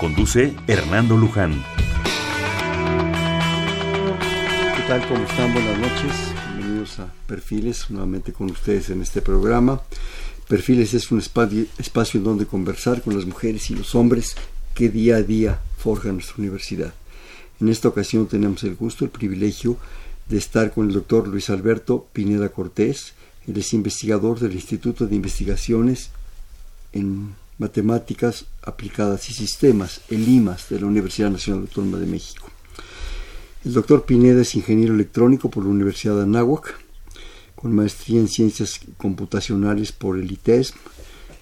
Conduce Hernando Luján. ¿Qué tal? ¿Cómo están? Buenas noches. Bienvenidos a Perfiles, nuevamente con ustedes en este programa. Perfiles es un espacio, en donde conversar con las mujeres y los hombres que día a día forjan nuestra universidad. En esta ocasión tenemos el gusto, el privilegio de estar con el doctor Luis Alberto Pineda Cortés. Él es investigador del Instituto de Investigaciones en Matemáticas Aplicadas y Sistemas, el IMAS, de la Universidad Nacional Autónoma de México. El doctor Pineda es ingeniero electrónico por la Universidad de Anáhuac, con maestría en Ciencias Computacionales por el ITESM,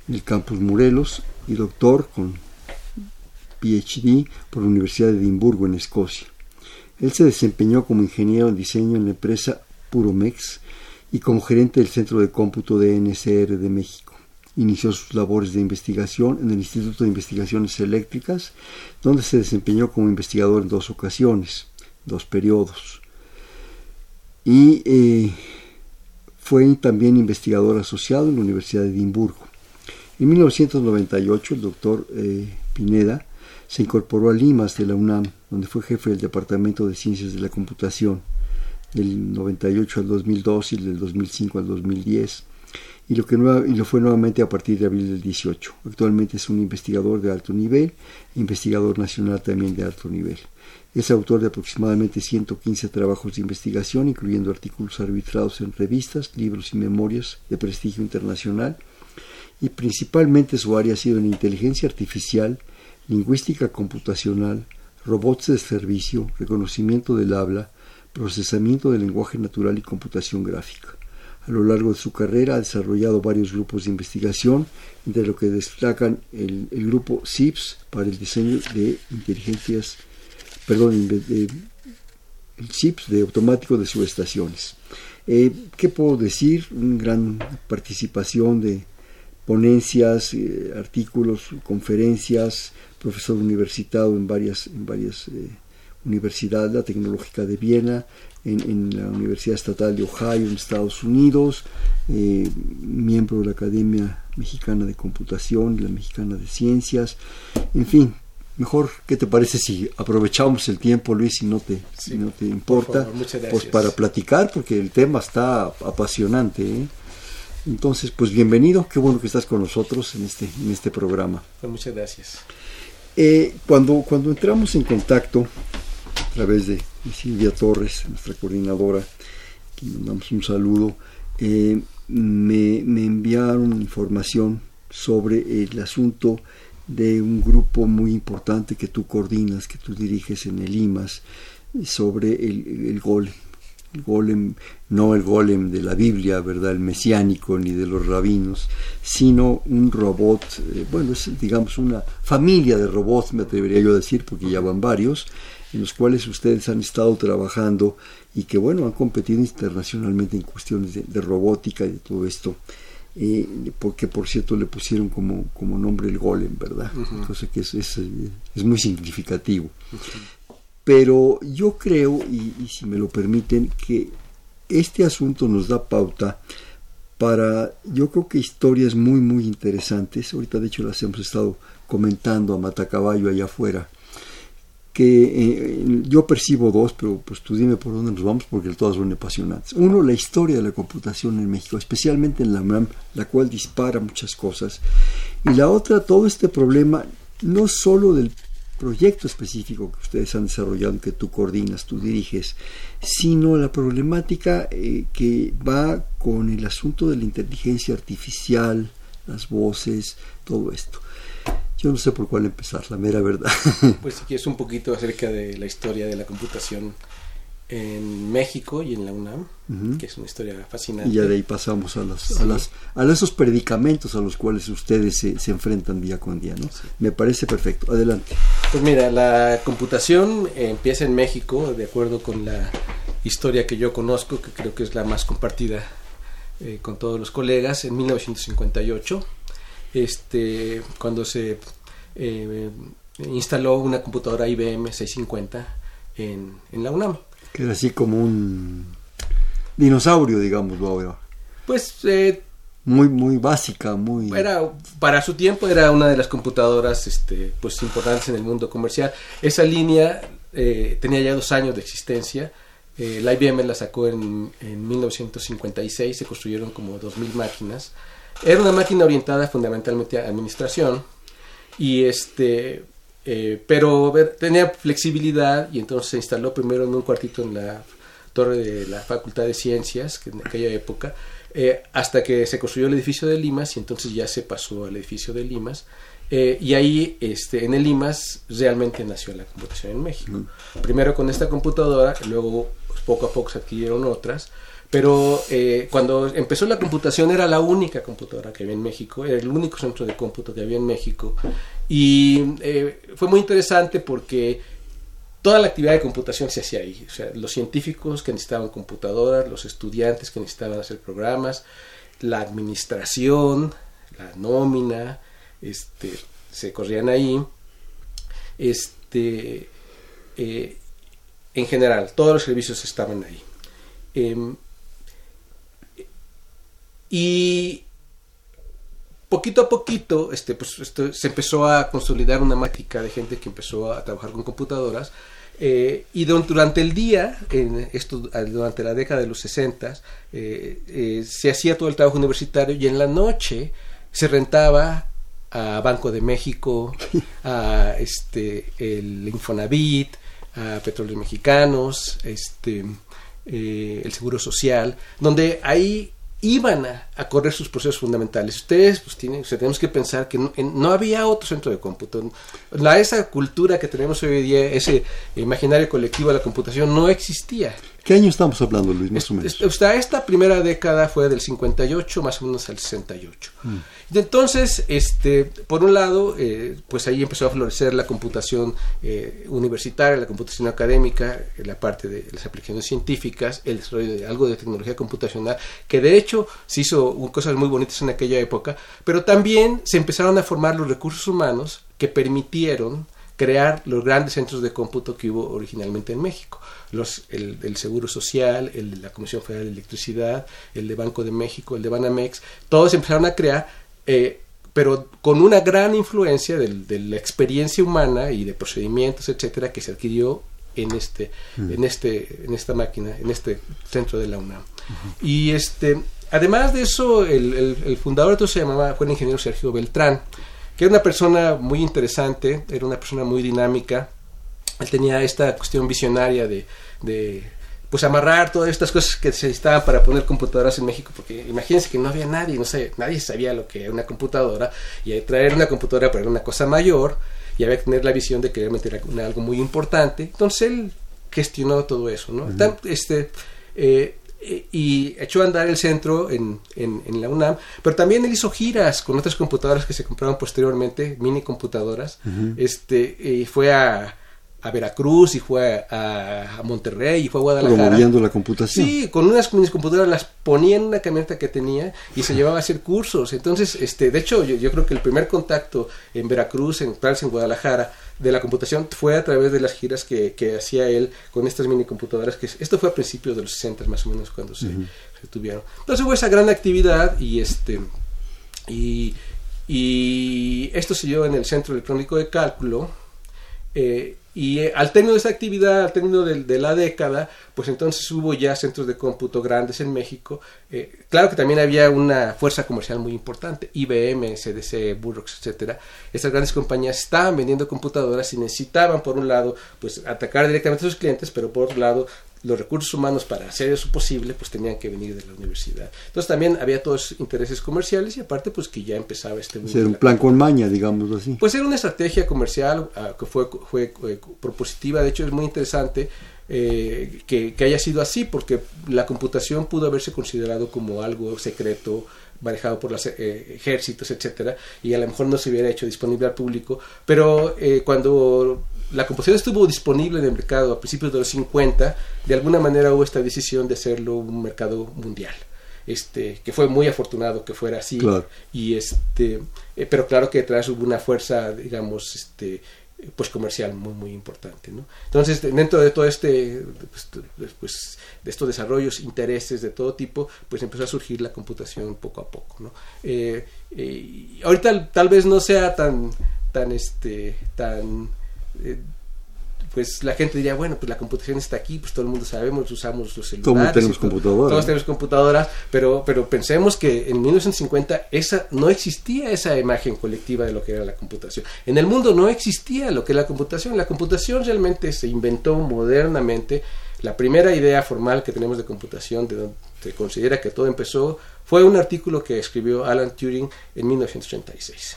el Campus Morelos, y doctor con PhD por la Universidad de Edimburgo, en Escocia. Él se desempeñó como ingeniero en diseño en la empresa Puromex y como gerente del Centro de Cómputo de NSR de México. Inició sus labores de investigación en el Instituto de Investigaciones Eléctricas, donde se desempeñó como investigador en dos ocasiones, dos periodos. Y eh, fue también investigador asociado en la Universidad de Edimburgo. En 1998 el doctor eh, Pineda se incorporó al IMAS de la UNAM, donde fue jefe del Departamento de Ciencias de la Computación del 98 al 2002 y del 2005 al 2010 y lo, que fue nuevamente a partir de abril del 18. Actualmente es un investigador de alto nivel, investigador nacional también de alto nivel. Es autor de aproximadamente 115 trabajos de investigación, incluyendo artículos arbitrados en revistas, libros y memorias de prestigio internacional, y principalmente su área ha sido en inteligencia artificial, lingüística computacional, robots de servicio, reconocimiento del habla, procesamiento del lenguaje natural y computación gráfica. A lo largo de su carrera ha desarrollado varios grupos de investigación, entre lo que destacan el, grupo CIPS para el diseño de inteligencias, perdón, el CIPS de automático de subestaciones. Eh, ¿Qué puedo decir? Una gran participación de ponencias, eh, artículos, conferencias, profesor universitario en varias, en varias eh, universidades, la Tecnológica de Viena, en, la Universidad Estatal de Ohio en Estados Unidos, eh, miembro de la Academia Mexicana de Computación y la Mexicana de Ciencias, en fin. Mejor, ¿qué te parece si aprovechamos el tiempo, Luis, si no te, si no te importa, pues para platicar, porque el tema está apasionante. ¿eh? Entonces, pues bienvenido, qué bueno que estás con nosotros en este, en este programa. Pues muchas gracias. Eh, cuando, cuando entramos en contacto a través de Silvia Torres, nuestra coordinadora, que mandamos un saludo, eh, me, enviaron información sobre el asunto de un grupo muy importante que tú coordinas, que tú diriges en el IMAS, sobre el, el golem. El golem, no el golem de la Biblia, ¿verdad? El mesiánico ni de los rabinos, sino un robot, eh, bueno, es digamos una familia de robots, me atrevería yo a decir, porque ya van varios, en los cuales ustedes han estado trabajando y que bueno han competido internacionalmente en cuestiones de, robótica y de todo esto eh, porque por cierto le pusieron como, como nombre el golem verdad entonces que es, es, muy significativo pero yo creo y, y si me lo permiten que este asunto nos da pauta para yo creo que historias muy muy interesantes ahorita de hecho las hemos estado comentando a matacaballo allá afuera que eh, yo percibo dos, pero pues tú dime por dónde nos vamos porque todas son apasionantes. Uno, la historia de la computación en México, especialmente en la UNAM, la cual dispara muchas cosas. Y la otra, todo este problema, no solo del proyecto específico que ustedes han desarrollado, que tú coordinas, tú diriges, sino la problemática eh, que va con el asunto de la inteligencia artificial, las voces, todo esto. Yo no sé por cuál empezar, la mera verdad. Pues si quieres un poquito acerca de la historia de la computación en México y en la UNAM, que es una historia fascinante. Y ya de ahí pasamos a, las, a, las, a esos predicamentos a los cuales ustedes se, se enfrentan día con día, ¿no? Me parece perfecto. Adelante. Pues mira, la computación empieza en México, de acuerdo con la historia que yo conozco, que creo que es la más compartida eh, con todos los colegas, en 1958, este, cuando se eh, instaló una computadora IBM 650 en, en la UNAM. Que era así como un dinosaurio, digamos, ahora. Pues eh, muy muy básica, muy era para su tiempo era una de las computadoras este pues importantes en el mundo comercial. Esa línea eh, tenía ya dos años de existencia. Eh, la IBM la sacó en, en 1956, se construyeron como 2.000 máquinas. Era una máquina orientada fundamentalmente a administración y este eh, pero tenía flexibilidad y entonces se instaló primero en un cuartito en la torre de la Facultad de Ciencias, que en aquella época, eh, hasta que se construyó el edificio de Limas y entonces ya se pasó al edificio de Limas. Eh, y ahí, este, en el Limas, realmente nació la computación en México. Primero con esta computadora, luego poco a poco se adquirieron otras. Pero cuando empezó la computación era la única computadora que había en México, era el único centro de cómputo que había en México y eh, fue muy interesante porque toda la actividad de computación se hacía ahí. O sea, los científicos que necesitaban computadoras, los estudiantes que necesitaban hacer programas, la administración, la nómina, este, se corrían ahí. Este, eh, en general, todos los servicios estaban ahí. Em, y poquito a poquito este, pues, se empezó a consolidar una máquina de gente que empezó a trabajar con computadoras. Eh, y durante el día, en esto, durante la década de los 60, eh, eh, se hacía todo el trabajo universitario y en la noche se rentaba a Banco de México, a este, el Infonavit, a Petróleos Mexicanos, este, el Seguro Social, donde ahí iban a, correr sus procesos fundamentales. Ustedes, pues tienen, tenemos que pensar que no, había otro centro de cómputo. La, esa cultura que tenemos hoy día, ese imaginario colectivo de la computación, no existía. ¿Qué año estamos hablando, Luis, más o menos? esta primera década fue del 58 más o menos al 68. Mm. Y entonces, este, por un lado, eh, pues ahí empezó a florecer la computación eh, universitaria, la computación académica, la parte de las aplicaciones científicas, el desarrollo de algo de tecnología computacional, que de hecho se hizo cosas muy bonitas en aquella época, pero también se empezaron a formar los recursos humanos que permitieron crear los grandes centros de cómputo que hubo originalmente en México. Los, el, Seguro Social, el de la Comisión Federal de Electricidad, el de Banco de México, el de Banamex, todos empezaron a crear, eh, pero con una gran influencia de, la experiencia humana y de procedimientos, etcétera, que se adquirió en este, mm. en este, en esta máquina, en este centro de la UNAM. Y este, además de eso, el, el, fundador de todo se llamaba, fue el ingeniero Sergio Beltrán, que era una persona muy interesante, era una persona muy dinámica. Él tenía esta cuestión visionaria de, de pues amarrar todas estas cosas que se necesitaban para poner computadoras en México, porque imagínense que no había nadie, no sé, nadie sabía lo que era una computadora, y traer una computadora para una cosa mayor, y había que tener la visión de que meter algo muy importante. Entonces él gestionó todo eso, ¿no? este, eh, y echó a andar el centro en, en, la UNAM, pero también él hizo giras con otras computadoras que se compraron posteriormente, mini computadoras, este, y fue a, a Veracruz y fue a, Monterrey y fue a Guadalajara. Promoviendo la computación. Sí, con unas mis computadoras las ponía en una camioneta que tenía y se llevaba a hacer cursos. Entonces, este, de hecho, yo, creo que el primer contacto en Veracruz, en en Guadalajara, de la computación fue a través de las giras que, que hacía él con estas mini computadoras. Que esto fue a principios de los 60 más o menos cuando se, tuvieron. Entonces hubo esa gran actividad y este y, y esto se dio en el Centro Electrónico de Cálculo. Eh, y eh, al término de esa actividad, al término de, la década, pues entonces hubo ya centros de cómputo grandes en México. Eh, claro que también había una fuerza comercial muy importante, IBM, CDC, Burroughs, etcétera. Estas grandes compañías estaban vendiendo computadoras y necesitaban, por un lado, pues atacar directamente a sus clientes, pero por otro lado, los recursos humanos para hacer eso posible pues tenían que venir de la universidad. Entonces también había todos intereses comerciales y aparte pues que ya empezaba este... Ser un plan con maña, digamos así. Pues era una estrategia comercial ah, que fue, fue eh, propositiva, de hecho es muy interesante eh, que, haya sido así, porque la computación pudo haberse considerado como algo secreto, manejado por los eh, ejércitos, etcétera, y a lo mejor no se hubiera hecho disponible al público, pero eh, cuando la computación estuvo disponible en el mercado a principios de los 50, de alguna manera hubo esta decisión de hacerlo un mercado mundial. Este, que fue muy afortunado que fuera así y este eh, pero claro que detrás hubo una fuerza digamos este pues comercial muy muy importante ¿no? entonces dentro de todo este pues, pues, de estos desarrollos intereses de todo tipo pues empezó a surgir la computación poco a poco ¿no? Eh, eh, ahorita tal vez no sea tan tan este tan pues la gente diría, bueno, pues la computación está aquí, pues todo el mundo sabemos, usamos los celulares. Todos tenemos computadoras. Todos tenemos computadoras, pero, pero pensemos que en 1950 esa, no existía esa imagen colectiva de lo que era la computación. En el mundo no existía lo que es la computación. La computación realmente se inventó modernamente. La primera idea formal que tenemos de computación, de donde se considera que todo empezó, fue un artículo que escribió Alan Turing en 1936.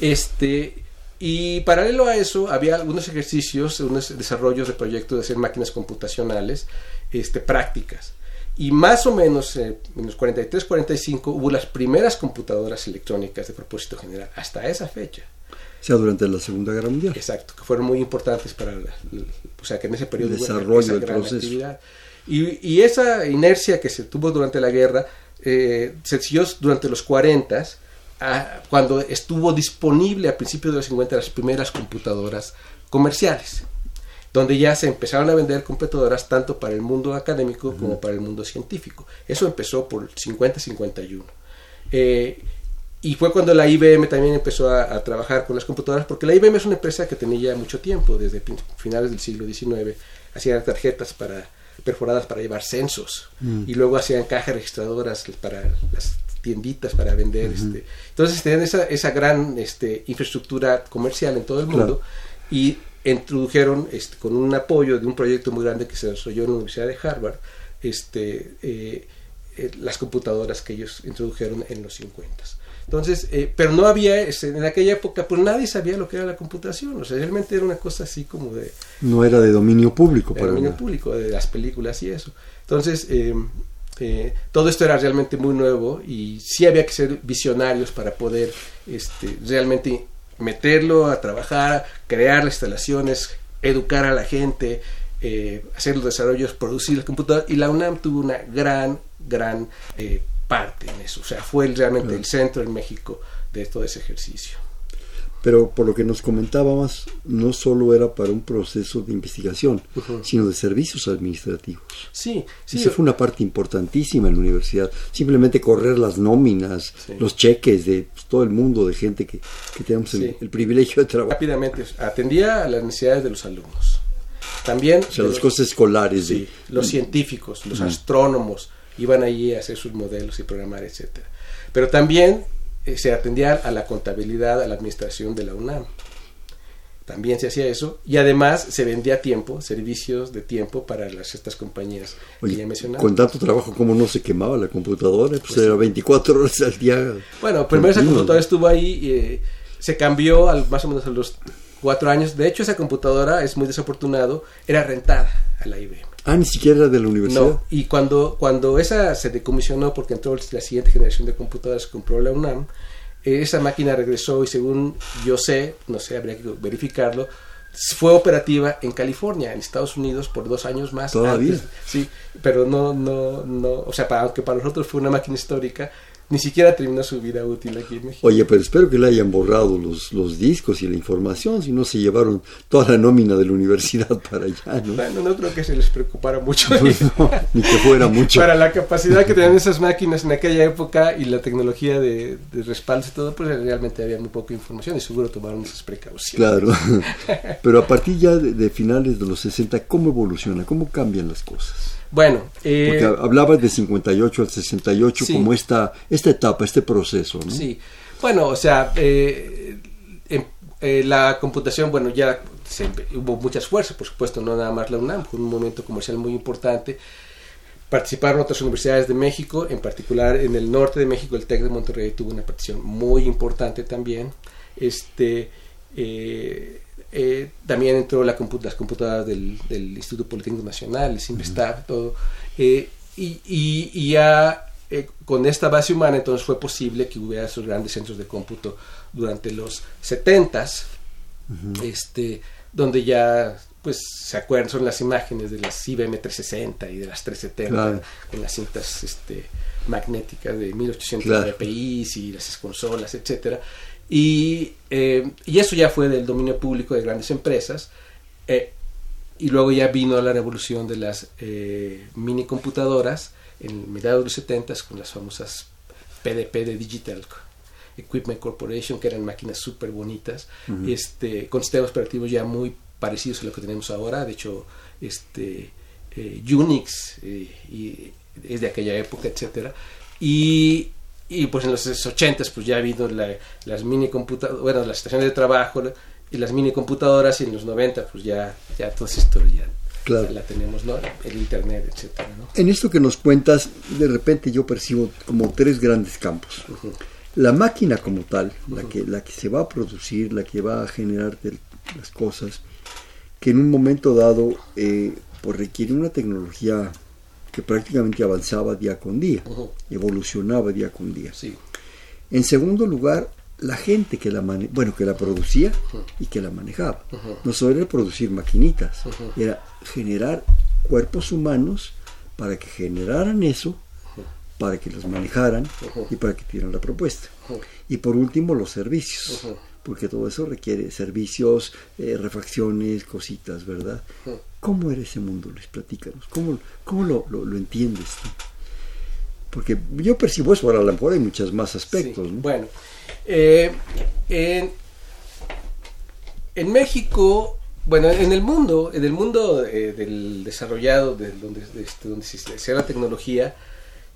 Este, y paralelo a eso, había algunos ejercicios, unos desarrollos de proyectos de hacer máquinas computacionales este, prácticas. Y más o menos eh, en los 43-45 hubo las primeras computadoras electrónicas de propósito general, hasta esa fecha. O sea, durante la Segunda Guerra Mundial. Exacto, que fueron muy importantes para, o sea, que en ese periodo el desarrollo del proceso. Actividad. Y, y, esa inercia que se tuvo durante la guerra eh, se siguió durante los 40 cuando estuvo disponible a principios de los 50 las primeras computadoras comerciales, donde ya se empezaron a vender computadoras tanto para el mundo académico como para el mundo científico. Eso empezó por 50-51. Eh, y fue cuando la IBM también empezó a, trabajar con las computadoras, porque la IBM es una empresa que tenía ya mucho tiempo, desde finales del siglo XIX, hacían tarjetas para perforadas para llevar censos mm. y luego hacían cajas registradoras para las tienditas para vender. este. Entonces tenían esa, esa gran este, infraestructura comercial en todo el mundo y introdujeron este, con un apoyo de un proyecto muy grande que se desarrolló en la Universidad de Harvard, este, eh, eh, las computadoras que ellos introdujeron en los 50. Entonces, eh, pero no había, en aquella época, pues nadie sabía lo que era la computación, o sea, realmente era una cosa así como de... No era de dominio público. De dominio público, de las películas y eso. Entonces, este, todo esto era realmente muy nuevo y sí había que ser visionarios para poder este, realmente meterlo a trabajar, crear las instalaciones, educar a la gente, eh, hacer los desarrollos, producir el computador y la UNAM tuvo una gran, gran eh, parte en eso. O sea, fue realmente el centro en México de todo ese ejercicio. Pero por lo que nos comentábamos, no solo era para un proceso de investigación, sino de servicios administrativos. Sí, sí. Esa fue una parte importantísima en la universidad. Simplemente correr las nóminas, los cheques de pues, todo el mundo, de gente que, que tenemos el, privilegio de trabajar. Rápidamente, atendía a las necesidades de los alumnos. También. O sea, las cosas escolares. Sí, los científicos, los astrónomos, iban allí a hacer sus modelos y programar, etcétera. Pero también eh, se atendía a la contabilidad, a la administración de la UNAM. También se hacía eso y además se vendía tiempo, servicios de tiempo para las, estas compañías que ya mencionaba. Con tanto trabajo, ¿cómo no se quemaba la computadora? Pues, pues era 24 horas al día. Bueno, primero esa computadora estuvo ahí y eh, se cambió al, más o menos a los cuatro años. De hecho, esa computadora es muy desafortunado, era rentada a la IBM. Ah, ni siquiera era de la universidad. No, y cuando, cuando esa se decomisionó porque entró la siguiente generación de computadoras que compró la UNAM, esa máquina regresó y según yo sé, no sé, habría que verificarlo, fue operativa en California, en Estados Unidos, por dos años más. Todavía. sí, pero no, no, no, o sea, para, aunque para nosotros fue una máquina histórica, ni siquiera terminó su vida útil aquí en México. Oye, pero espero que le hayan borrado los, los discos y la información, si no se llevaron toda la nómina de la universidad para allá, ¿no? Bueno, no creo que se les preocupara mucho. Pues ni que fuera mucho. Para la capacidad que tenían esas máquinas en aquella época y la tecnología de, de respaldo y todo, pues realmente había muy poca información y seguro tomaron esas precauciones. Claro, pero a partir ya de, de finales de los 60, ¿cómo evoluciona? ¿Cómo cambian las cosas? Bueno, eh, porque hablabas de 58 al 68 como esta esta etapa, este proceso, ¿no? Sí. Bueno, o sea, eh, eh, la computación, bueno, ya hubo muchas fuerzas, por supuesto, no nada más la UNAM, fue un momento comercial muy importante. Participaron otras universidades de México, en particular en el norte de México, el TEC de Monterrey tuvo una participación muy importante también. Este, eh, también entró la las computadoras del, Instituto Politécnico Nacional, el Simvestab, todo. Eh, y, y, ya eh, con esta base humana entonces fue posible que hubiera esos grandes centros de cómputo durante los 70s, este, donde ya pues se acuerdan, son las imágenes de las IBM 360 y de las 370 con las cintas este, magnéticas de 1800 dpi y las consolas, etcétera. Y, eh, y, eso ya fue del dominio público de grandes empresas. Eh, y luego ya vino la revolución de las eh, mini computadoras en mediados de los 70 con las famosas PDP de Digital Equipment Corporation, que eran máquinas súper bonitas, este, con sistemas operativos ya muy parecidos a lo que tenemos ahora. De hecho, este, Unix y es de aquella época, etcétera. Y, y pues en los 80 pues ya ha habido las mini computadoras, bueno, las estaciones de trabajo y las mini computadoras y en los 90 pues ya, ya toda esa historia ya, la tenemos, ¿no? El internet, etcétera, ¿no? En esto que nos cuentas, de repente yo percibo como tres grandes campos. La máquina como tal, la, que, la que se va a producir, la que va a generar las cosas, que en un momento dado eh, pues requiere una tecnología que prácticamente avanzaba día con día, evolucionaba día con día. En segundo lugar, la gente que la bueno que la producía y que la manejaba. No solo era producir maquinitas, era generar cuerpos humanos para que generaran eso, para que los manejaran y para que tuvieran la propuesta. Y por último, los servicios porque todo eso requiere servicios, eh, refacciones, cositas, ¿verdad? ¿Cómo era ese mundo, Luis? Platícanos. ¿Cómo, cómo lo, lo, entiendes tú? Porque yo percibo eso, ahora a lo mejor hay muchos más aspectos. Bueno, eh, en, México, bueno, en el mundo, en el mundo eh, del desarrollado, de donde, este, donde se la tecnología,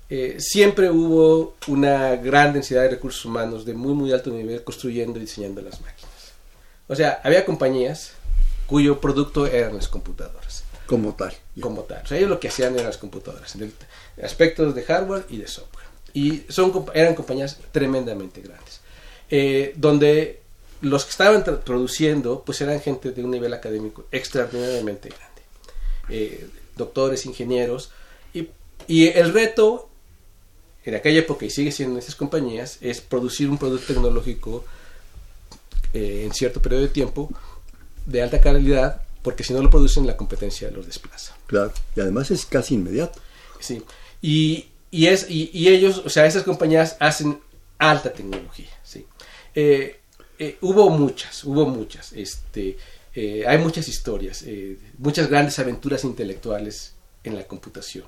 eh, siempre hubo una gran densidad de recursos humanos de muy muy alto nivel construyendo y diseñando las máquinas. O sea, había compañías cuyo producto eran las computadoras. Como tal. Como tal. O sea, ellos lo que hacían eran las computadoras, en aspectos de hardware y de software. Y son, eran compañías tremendamente grandes. Eh, donde los que estaban produciendo, pues eran gente de un nivel académico extraordinariamente grande. Eh, doctores, ingenieros. Y, y el reto en aquella época y sigue siendo en esas compañías es producir un producto tecnológico eh, en cierto periodo de tiempo de alta calidad porque si no lo producen la competencia los desplaza. Claro, y además es casi inmediato. Sí, y, y es, y, ellos, o sea, esas compañías hacen alta tecnología, sí. Eh, eh, hubo muchas, hubo muchas, este, hay muchas historias, muchas grandes aventuras intelectuales en la computación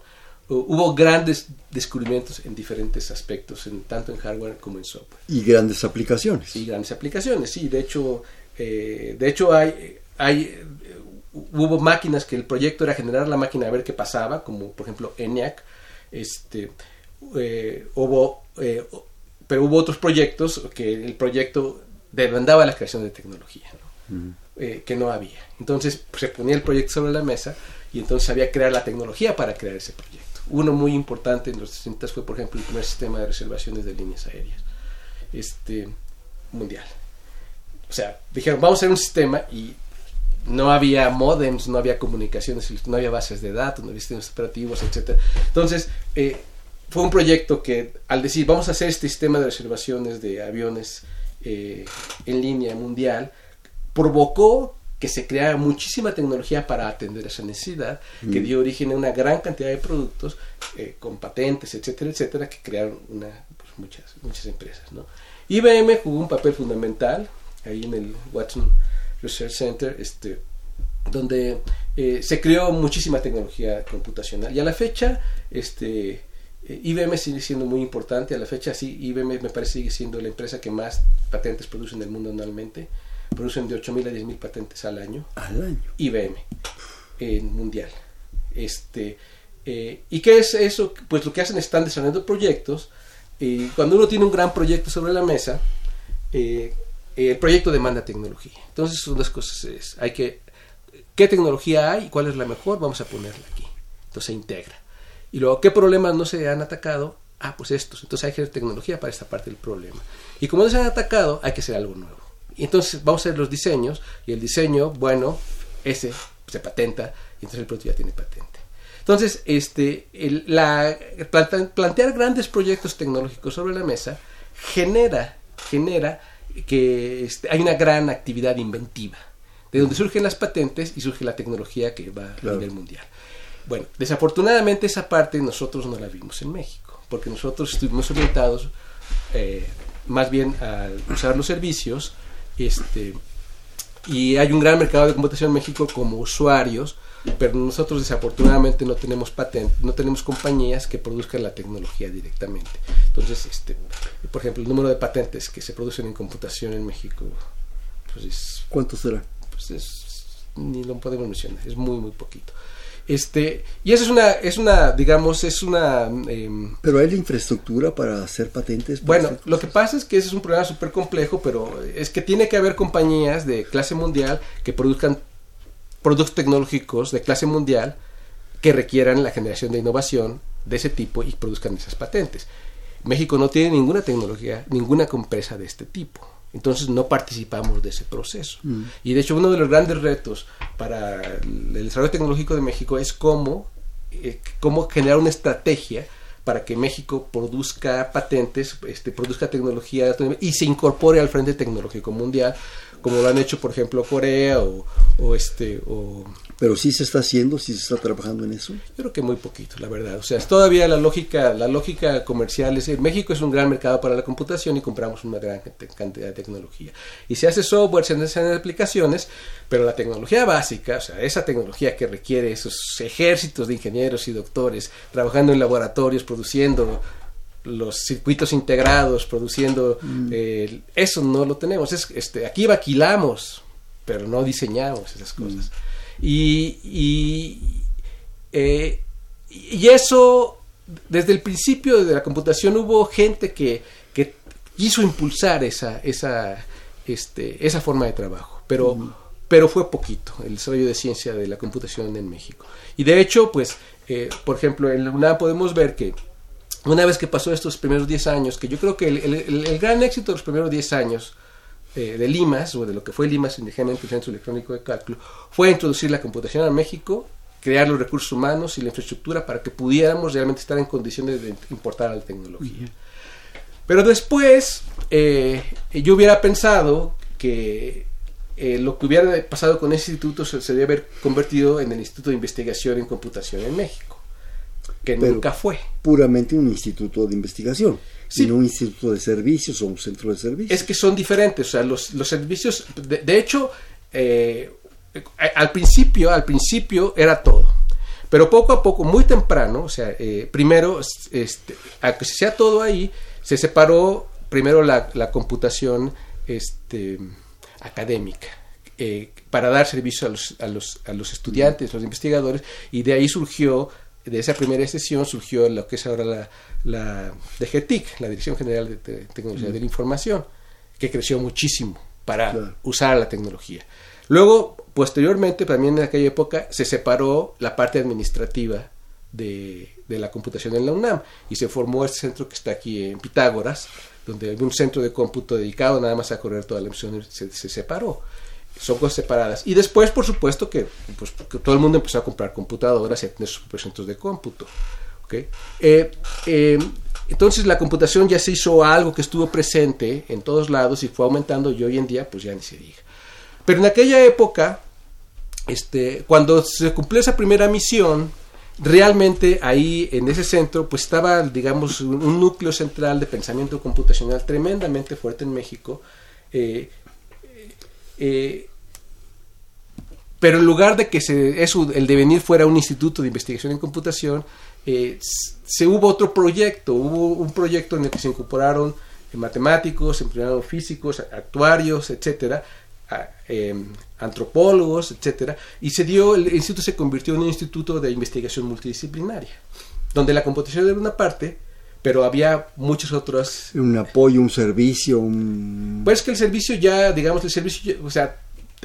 hubo grandes descubrimientos en diferentes aspectos, en, tanto en hardware como en software. Y grandes aplicaciones. Y grandes aplicaciones, sí. De hecho, eh, de hecho hay, hay, hubo máquinas que el proyecto era generar la máquina a ver qué pasaba, como por ejemplo ENIAC. Este, eh, hubo, eh, pero hubo otros proyectos que el proyecto demandaba la creación de tecnología, que no había. Entonces pues, se ponía el proyecto sobre la mesa y entonces había que crear la tecnología para crear ese proyecto. Uno muy importante en los 60 fue, por ejemplo, el primer sistema de reservaciones de líneas aéreas este, mundial. O sea, dijeron, vamos a hacer un sistema y no había modems, no había comunicaciones, no había bases de datos, no había sistemas operativos, etc. Entonces, eh, fue un proyecto que al decir, vamos a hacer este sistema de reservaciones de aviones eh, en línea mundial, provocó que se creara muchísima tecnología para atender esa necesidad, que dio origen a una gran cantidad de productos eh, con patentes, etcétera, etcétera, que crearon una, pues, muchas, muchas empresas. ¿no? IBM jugó un papel fundamental ahí en el Watson Research Center, este, donde eh, se creó muchísima tecnología computacional y a la fecha este, eh, IBM sigue siendo muy importante, a la fecha sí, IBM me parece sigue siendo la empresa que más patentes produce en el mundo anualmente producen de 8.000 a 10.000 patentes al año. Al año. IBM, en mundial. Este, eh, ¿Y qué es eso? Pues lo que hacen es están desarrollando proyectos. y cuando uno tiene un gran proyecto sobre la mesa, eh, el proyecto demanda tecnología. Entonces dos cosas. hay que, ¿qué tecnología hay y cuál es la mejor? Vamos a ponerla aquí. Entonces se integra. Y luego, ¿qué problemas no se han atacado? Ah, pues estos. Entonces hay que hacer tecnología para esta parte del problema. Y como no se han atacado, hay que hacer algo nuevo Y entonces vamos a hacer los diseños y el diseño, bueno, ese se patenta y entonces el producto ya tiene patente. Entonces, este, la, plantear grandes proyectos tecnológicos sobre la mesa genera, genera que este, hay una gran actividad inventiva, de donde surgen las patentes y surge la tecnología que va a nivel mundial. Bueno, desafortunadamente esa parte nosotros no la vimos en México, porque nosotros estuvimos orientados eh, más bien a usar los servicios, este, y hay un gran mercado de computación en México como usuarios, pero nosotros desafortunadamente no tenemos patentes, no tenemos compañías que produzcan la tecnología directamente. Entonces, este, por ejemplo, el número de patentes que se producen en computación en México, pues es, ¿cuánto será? Pues es, ni lo podemos mencionar, es muy muy poquito. Este, y eso es una, es una, digamos, es una... Em, pero hay la infraestructura para hacer patentes. bueno, lo que pasa es que ese es un problema súper complejo, pero es que tiene que haber compañías de clase mundial que produzcan productos tecnológicos de clase mundial que requieran la generación de innovación de ese tipo y produzcan esas patentes. México no tiene ninguna tecnología, ninguna empresa de este tipo. Entonces no participamos de ese proceso. Mm. Y de hecho uno de los grandes retos para el desarrollo tecnológico de México es cómo, eh, cómo generar una estrategia para que México produzca patentes, este, produzca tecnología y se incorpore al frente tecnológico mundial, como lo han hecho, por ejemplo, Corea o, o este o pero sí se está haciendo, sí se está trabajando en eso. Yo creo que muy poquito, la verdad. O sea, es todavía la lógica, la lógica comercial es México es un gran mercado para la computación y compramos una gran cantidad de tecnología. Y se hace software, se hacen aplicaciones, pero la tecnología básica, o sea, esa tecnología que requiere esos ejércitos de ingenieros y doctores trabajando en laboratorios, produciendo los circuitos integrados, produciendo mm. eh, eso no lo tenemos. Es, este, aquí vaquilamos, pero no diseñamos esas cosas. Y, eh, y, eso, desde el principio de la computación hubo gente que, que quiso impulsar esa, esa, este, esa forma de trabajo, pero, pero fue poquito el desarrollo de ciencia de la computación en México. Y de hecho, pues, eh, por ejemplo, en la UNAM podemos ver que una vez que pasó estos primeros 10 años, que yo creo que el, el gran éxito de los primeros 10 años eh, de Limas, o de lo que fue Limas inicialmente el Centro Electrónico de Cálculo, fue introducir la computación a México, crear los recursos humanos y la infraestructura para que pudiéramos realmente estar en condiciones de importar la tecnología. Pero después eh, yo hubiera pensado que eh, lo que hubiera pasado con ese instituto se, se, debe haber convertido en el Instituto de Investigación en Computación en México, que nunca fue. Puramente un instituto de investigación sino un instituto de servicios o un centro de servicios. Es que son diferentes, o sea, los, los servicios, de, hecho, eh, al principio, al principio era todo. Pero poco a poco, muy temprano, o sea, eh, primero, este, a que se sea todo ahí, se separó primero la, la computación este, académica. Eh, para dar servicio a los, a los, a los estudiantes, los investigadores, y de ahí surgió, de esa primera sesión surgió lo que es ahora la, la DGTIC, la Dirección General de, Tecnología de la Información, que creció muchísimo para usar la tecnología. Luego, posteriormente, también en aquella época, se separó la parte administrativa de, la computación en la UNAM y se formó este centro que está aquí en Pitágoras, donde hay un centro de cómputo dedicado nada más a correr toda la emisión, se, se separó. Son cosas separadas. Y después, por supuesto, que, pues, todo el mundo empezó a comprar computadoras y a tener sus propios centros de cómputo. Eh, eh, entonces la computación ya se hizo algo que estuvo presente en todos lados y fue aumentando y hoy en día pues ya ni se diga. Pero en aquella época, este, cuando se cumplió esa primera misión, realmente ahí en ese centro pues estaba digamos un núcleo central de pensamiento computacional tremendamente fuerte en México. Eh, pero en lugar de que el devenir fuera un instituto de investigación en computación, eh, se hubo otro proyecto, hubo un proyecto en el que se incorporaron eh, matemáticos, se físicos, actuarios, etcétera, em, antropólogos, etcétera, y se dio, el instituto se convirtió en un instituto de investigación multidisciplinaria, donde la computación era una parte, pero había muchos otros... Un apoyo, un servicio, un... Pues que el servicio ya, digamos, el servicio, o sea,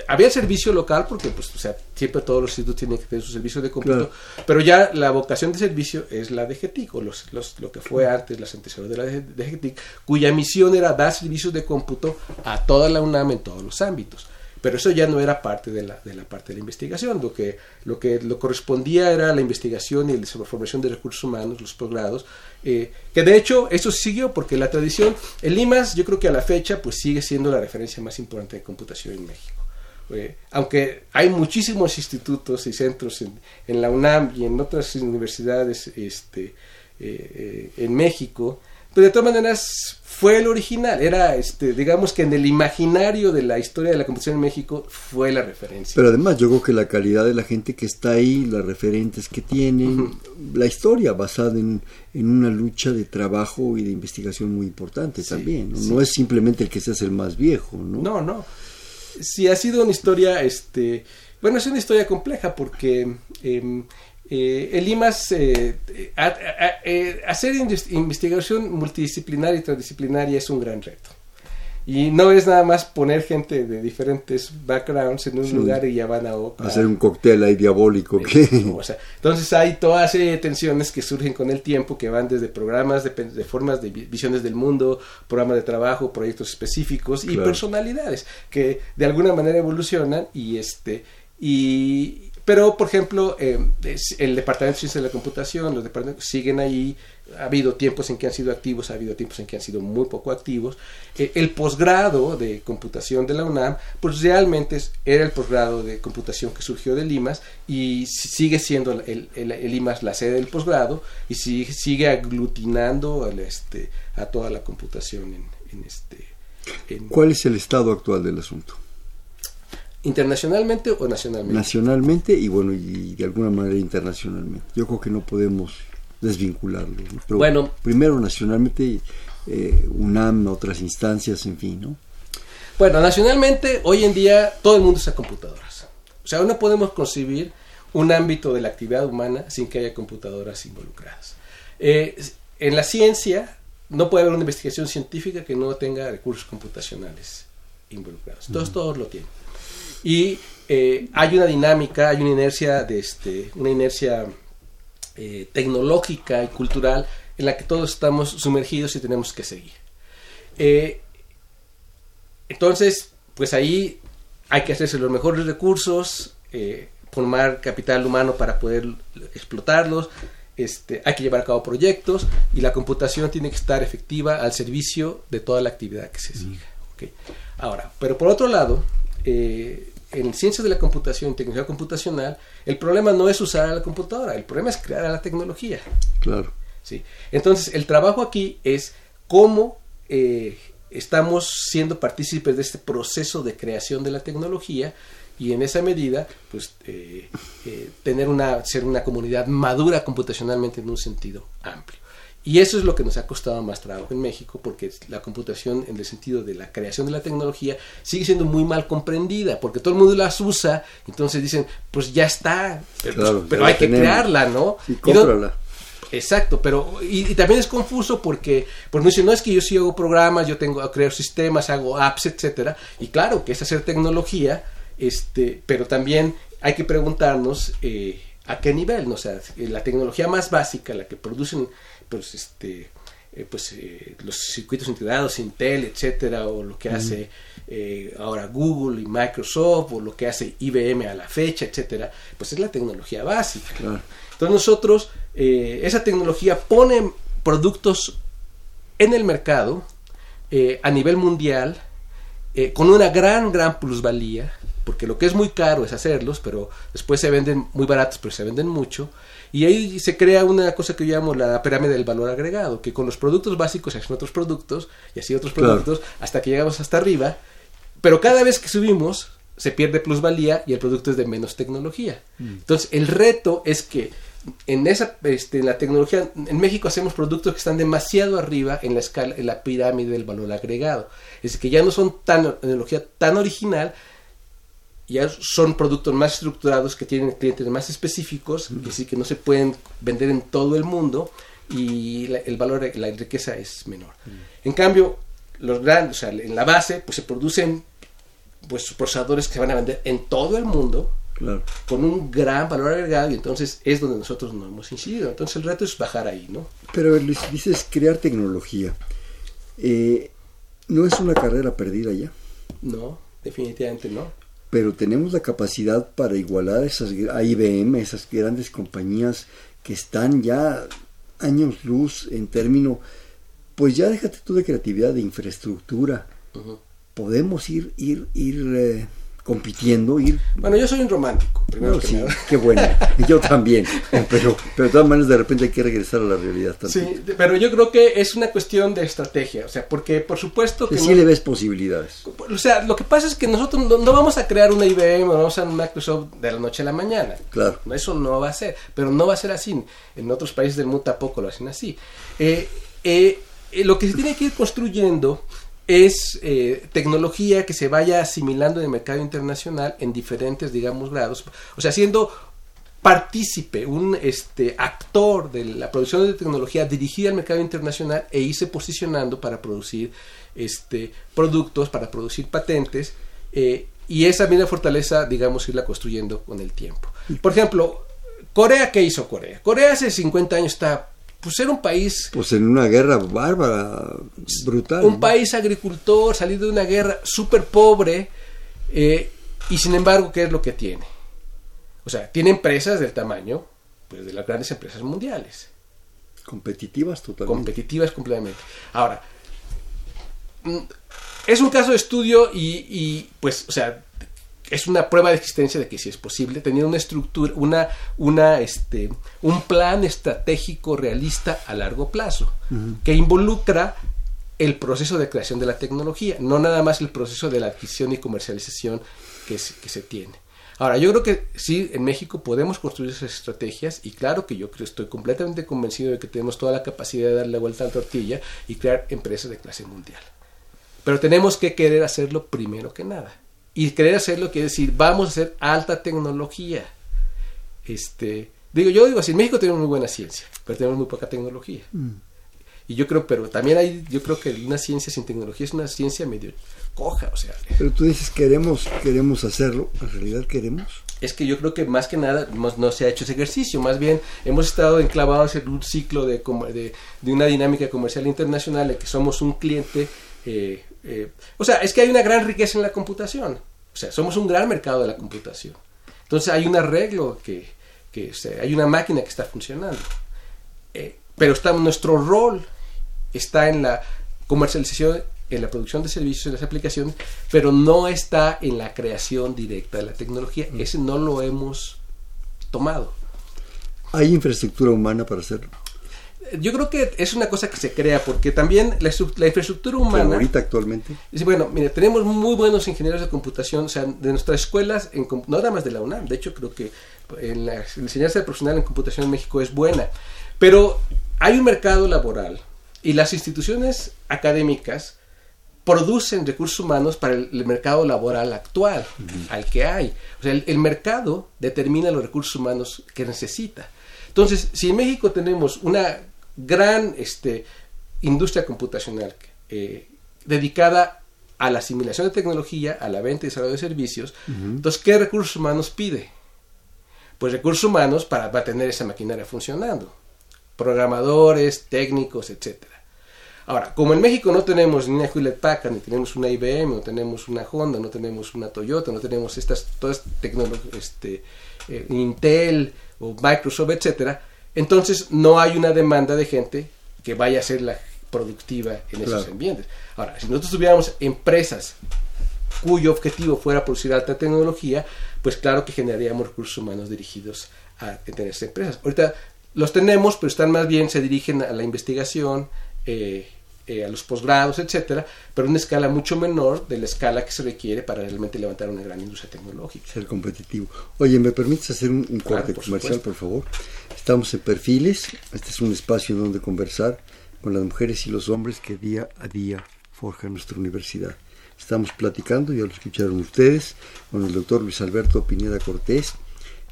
había servicio local porque pues o sea siempre todos los institutos tienen que tener su servicio de cómputo pero ya la vocación de servicio es la de GETIC o los, lo que fue antes las antecesoras de la de GETIC cuya misión era dar servicios de cómputo a toda la UNAM en todos los ámbitos pero eso ya no era parte de la, de la parte de la investigación. Lo que lo que lo correspondía era la investigación y la formación de recursos humanos los posgrados eh, que de hecho eso siguió porque la tradición el IMAS yo creo que a la fecha pues sigue siendo la referencia más importante de computación en México. Eh, aunque hay muchísimos institutos y centros en, en, la UNAM y en otras universidades este, eh, en México pero de todas maneras fue el original, era, este, digamos que en el imaginario de la historia de la computación en México fue la referencia. Pero además yo creo que la calidad de la gente que está ahí, las referentes que tienen, la historia basada en, una lucha de trabajo y de investigación muy importante también, ¿no? es simplemente el que seas el más viejo, ¿no? No, no. Sí, ha sido una historia, este, bueno, es una historia compleja porque... Eh, eh, el IMAS, eh, eh, hacer investigación multidisciplinaria y transdisciplinaria es un gran reto. Y no es nada más poner gente de diferentes backgrounds en un lugar y ya van a, hacer un cóctel ahí diabólico. entonces hay todas tensiones que surgen con el tiempo que van desde programas de, formas de visiones del mundo, programas de trabajo, proyectos específicos y personalidades que de alguna manera evolucionan y este y pero, por ejemplo, eh, el Departamento de Ciencias de la Computación, los departamentos siguen ahí. Ha habido tiempos en que han sido activos, ha habido tiempos en que han sido muy poco activos. Eh, el posgrado de computación de la UNAM, pues realmente era el posgrado de computación que surgió de Limas y sigue siendo el, el, Limas la sede del posgrado y sigue, sigue aglutinando este, a toda la computación en, este. ¿Cuál es el estado actual del asunto? Internacionalmente o nacionalmente. Nacionalmente y bueno, y de alguna manera internacionalmente. Yo creo que no podemos desvincularlo. Pero bueno, primero nacionalmente, eh, UNAM, otras instancias, en fin, ¿no? Bueno, nacionalmente, hoy en día todo el mundo usa computadoras. O sea, no podemos concebir un ámbito de la actividad humana sin que haya computadoras involucradas. Eh, en la ciencia, no puede haber una investigación científica que no tenga recursos computacionales involucrados. Todos, todos lo tienen y eh, hay una dinámica, hay una inercia, de este, una inercia eh, tecnológica y cultural en la que todos estamos sumergidos y tenemos que seguir. Eh, entonces, pues ahí hay que hacerse los mejores recursos, formar capital humano para poder explotarlos, este, hay que llevar a cabo proyectos y la computación tiene que estar efectiva al servicio de toda la actividad que se siga. Ahora, pero por otro lado, eh, en ciencias de la computación y tecnología computacional, el problema no es usar a la computadora, el problema es crear a la tecnología. Claro. ¿sí? Entonces, el trabajo aquí es cómo eh, estamos siendo partícipes de este proceso de creación de la tecnología y en esa medida, pues, eh, tener una, ser una comunidad madura computacionalmente en un sentido amplio. Y eso es lo que nos ha costado más trabajo en México, porque la computación en el sentido de la creación de la tecnología sigue siendo muy mal comprendida, porque todo el mundo las usa, entonces dicen, pues ya está, pero, pues, hay que crearla, ¿no? Y cómprala. Exacto, pero y, también es confuso porque pues no dicen, no es que yo sí hago programas, yo tengo creo sistemas, hago apps, etcétera, y claro que es hacer tecnología, este, pero también hay que preguntarnos eh, a qué nivel, ¿no? o sea, la tecnología más básica, la que producen pues este eh, pues eh, los circuitos integrados Intel etcétera o lo que hace eh, ahora Google y Microsoft o lo que hace IBM a la fecha etcétera pues es la tecnología básica. Entonces nosotros esa tecnología pone productos en el mercado a nivel mundial con una gran gran plusvalía porque lo que es muy caro es hacerlos pero después se venden muy baratos pero se venden mucho y ahí se crea una cosa que yo llamo la pirámide del valor agregado, que con los productos básicos se hacen otros productos y así otros productos hasta que llegamos hasta arriba. Pero cada vez que subimos se pierde plusvalía y el producto es de menos tecnología. Mm. Entonces el reto es que en esa este, en la tecnología en México hacemos productos que están demasiado arriba en la escala en la pirámide del valor agregado es que ya no son tan tecnología tan original ya son productos más estructurados que tienen clientes más específicos, que sí que no se pueden vender en todo el mundo y el valor, la riqueza es menor. En cambio, los grandes, o sea, en la base, pues se producen pues procesadores que se van a vender en todo el mundo con un gran valor agregado y entonces es donde nosotros no hemos incidido. Entonces el reto es bajar ahí, ¿no? Pero Luis, dices crear tecnología. Eh, ¿No es una carrera perdida ya? No, definitivamente no. Pero tenemos la capacidad para igualar esas a IBM, esas grandes compañías que están ya años luz en términos, pues ya déjate tú de creatividad, de infraestructura. Podemos ir, ir, ir eh, compitiendo, ir... Bueno, yo soy un romántico, primero que sí, qué bueno, yo también, pero, pero de todas maneras de repente hay que regresar a la realidad también. Sí, pero yo creo que es una cuestión de estrategia, o sea, porque por supuesto que... Sí le ves posibilidades. O sea, lo que pasa es que nosotros no, vamos a crear una IBM, no vamos a un Microsoft de la noche a la mañana. Claro. Eso no va a ser, pero no va a ser así. En otros países del mundo tampoco lo hacen así. Eh, eh, eh, lo que se tiene que ir construyendo es eh, tecnología que se vaya asimilando en el mercado internacional en diferentes, digamos, grados. O sea, siendo partícipe, un este, actor de la producción de tecnología dirigida al mercado internacional e irse posicionando para producir este, productos, para producir patentes. Eh, y esa misma fortaleza, digamos, irla construyendo con el tiempo. Por ejemplo, Corea, ¿qué hizo Corea? Corea hace 50 años está pues era un país... Pues en una guerra bárbara, brutal. Un país agricultor, salido de una guerra súper pobre, eh, y sin embargo, ¿qué es lo que tiene? O sea, tiene empresas del tamaño pues, de las grandes empresas mundiales. Competitivas totalmente. Competitivas completamente. Ahora, mm, es un caso de estudio y, y pues, o sea, es una prueba de existencia de que sí es posible tener una estructura, una, una, este, un plan estratégico realista a largo plazo, que involucra el proceso de creación de la tecnología, no nada más el proceso de la adquisición y comercialización que se, que se tiene. Ahora, yo creo que sí, en México podemos construir esas estrategias y claro que yo creo, estoy completamente convencido de que tenemos toda la capacidad de darle vuelta a la tortilla y crear empresas de clase mundial. Pero tenemos que querer hacerlo primero que nada. Y querer hacerlo quiere decir, vamos a hacer alta tecnología. Este, digo, yo digo así, en México tenemos muy buena ciencia, pero tenemos muy poca tecnología. Mm. Y yo creo, pero también hay, yo creo que una ciencia sin tecnología es una ciencia medio coja, o sea. Pero tú dices, queremos, queremos hacerlo, ¿en realidad queremos? Es que yo creo que más que nada no, se ha hecho ese ejercicio, más bien hemos estado enclavados en un ciclo de, de, de una dinámica comercial internacional en que somos un cliente eh, eh, o sea, es que hay una gran riqueza en la computación. O sea, somos un gran mercado de la computación. Entonces hay un arreglo que, que hay una máquina que está funcionando. Eh, pero está, nuestro rol está en la comercialización, en la producción de servicios, en las aplicaciones, pero no está en la creación directa de la tecnología. Mm. Ese no lo hemos tomado. ¿Hay infraestructura humana para hacerlo? Yo creo que es una cosa que se crea porque también la, infraestructura humana... ahorita actualmente. bueno, mire, tenemos muy buenos ingenieros de computación, o sea, de nuestras escuelas, en, no nada más de la UNAM, de hecho creo que en la, enseñanza profesional en computación en México es buena, pero hay un mercado laboral y las instituciones académicas producen recursos humanos para el, mercado laboral actual, al que hay. O sea, el mercado determina los recursos humanos que necesita. Entonces, si en México tenemos una gran este, industria computacional eh, dedicada a la asimilación de tecnología, a la venta y desarrollo de servicios. Entonces, ¿qué recursos humanos pide? Pues recursos humanos para, tener esa maquinaria funcionando. Programadores, técnicos, etcétera. Ahora, como en México no tenemos ni una Hewlett Packard, ni tenemos una IBM, no tenemos una Honda, no tenemos una Toyota, no tenemos estas, todas tecnologías, este, eh, Intel o Microsoft, etcétera, entonces no hay una demanda de gente que vaya a ser la productiva en esos ambientes. Ahora, si nosotros tuviéramos empresas cuyo objetivo fuera producir alta tecnología, pues claro que generaríamos recursos humanos dirigidos a tener esas empresas. Ahorita los tenemos, pero están más bien, se dirigen a la investigación, eh, eh, a los posgrados, etcétera, pero en una escala mucho menor de la escala que se requiere para realmente levantar una gran industria tecnológica. Ser competitivo. Oye, ¿me permites hacer un, corte comercial, por favor? Estamos en Perfiles, este es un espacio donde conversar con las mujeres y los hombres que día a día forjan nuestra universidad. Estamos platicando, ya lo escucharon ustedes, con el doctor Luis Alberto Pineda Cortés.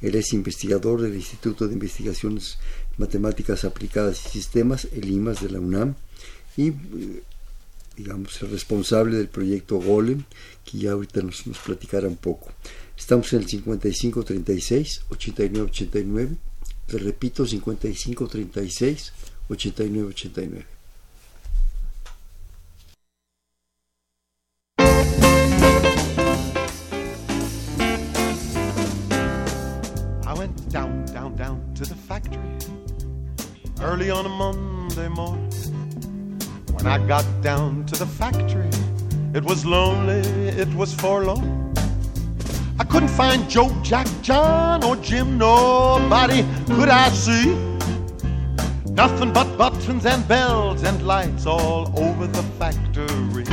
Él es investigador del Instituto de Investigaciones Matemáticas Aplicadas y Sistemas, el IMAS de la UNAM y digamos, el responsable del proyecto Golem, que ya ahorita nos, nos platicará un poco. Estamos en el 5536 8989. Te repito, 5536 8989. I went down, down, down to the factory early on a Monday morning. When I got down to the factory, it was lonely, it was forlorn. I couldn't find Joe, Jack, John, or Jim, nobody could I see. Nothing but buttons and bells and lights all over the factory.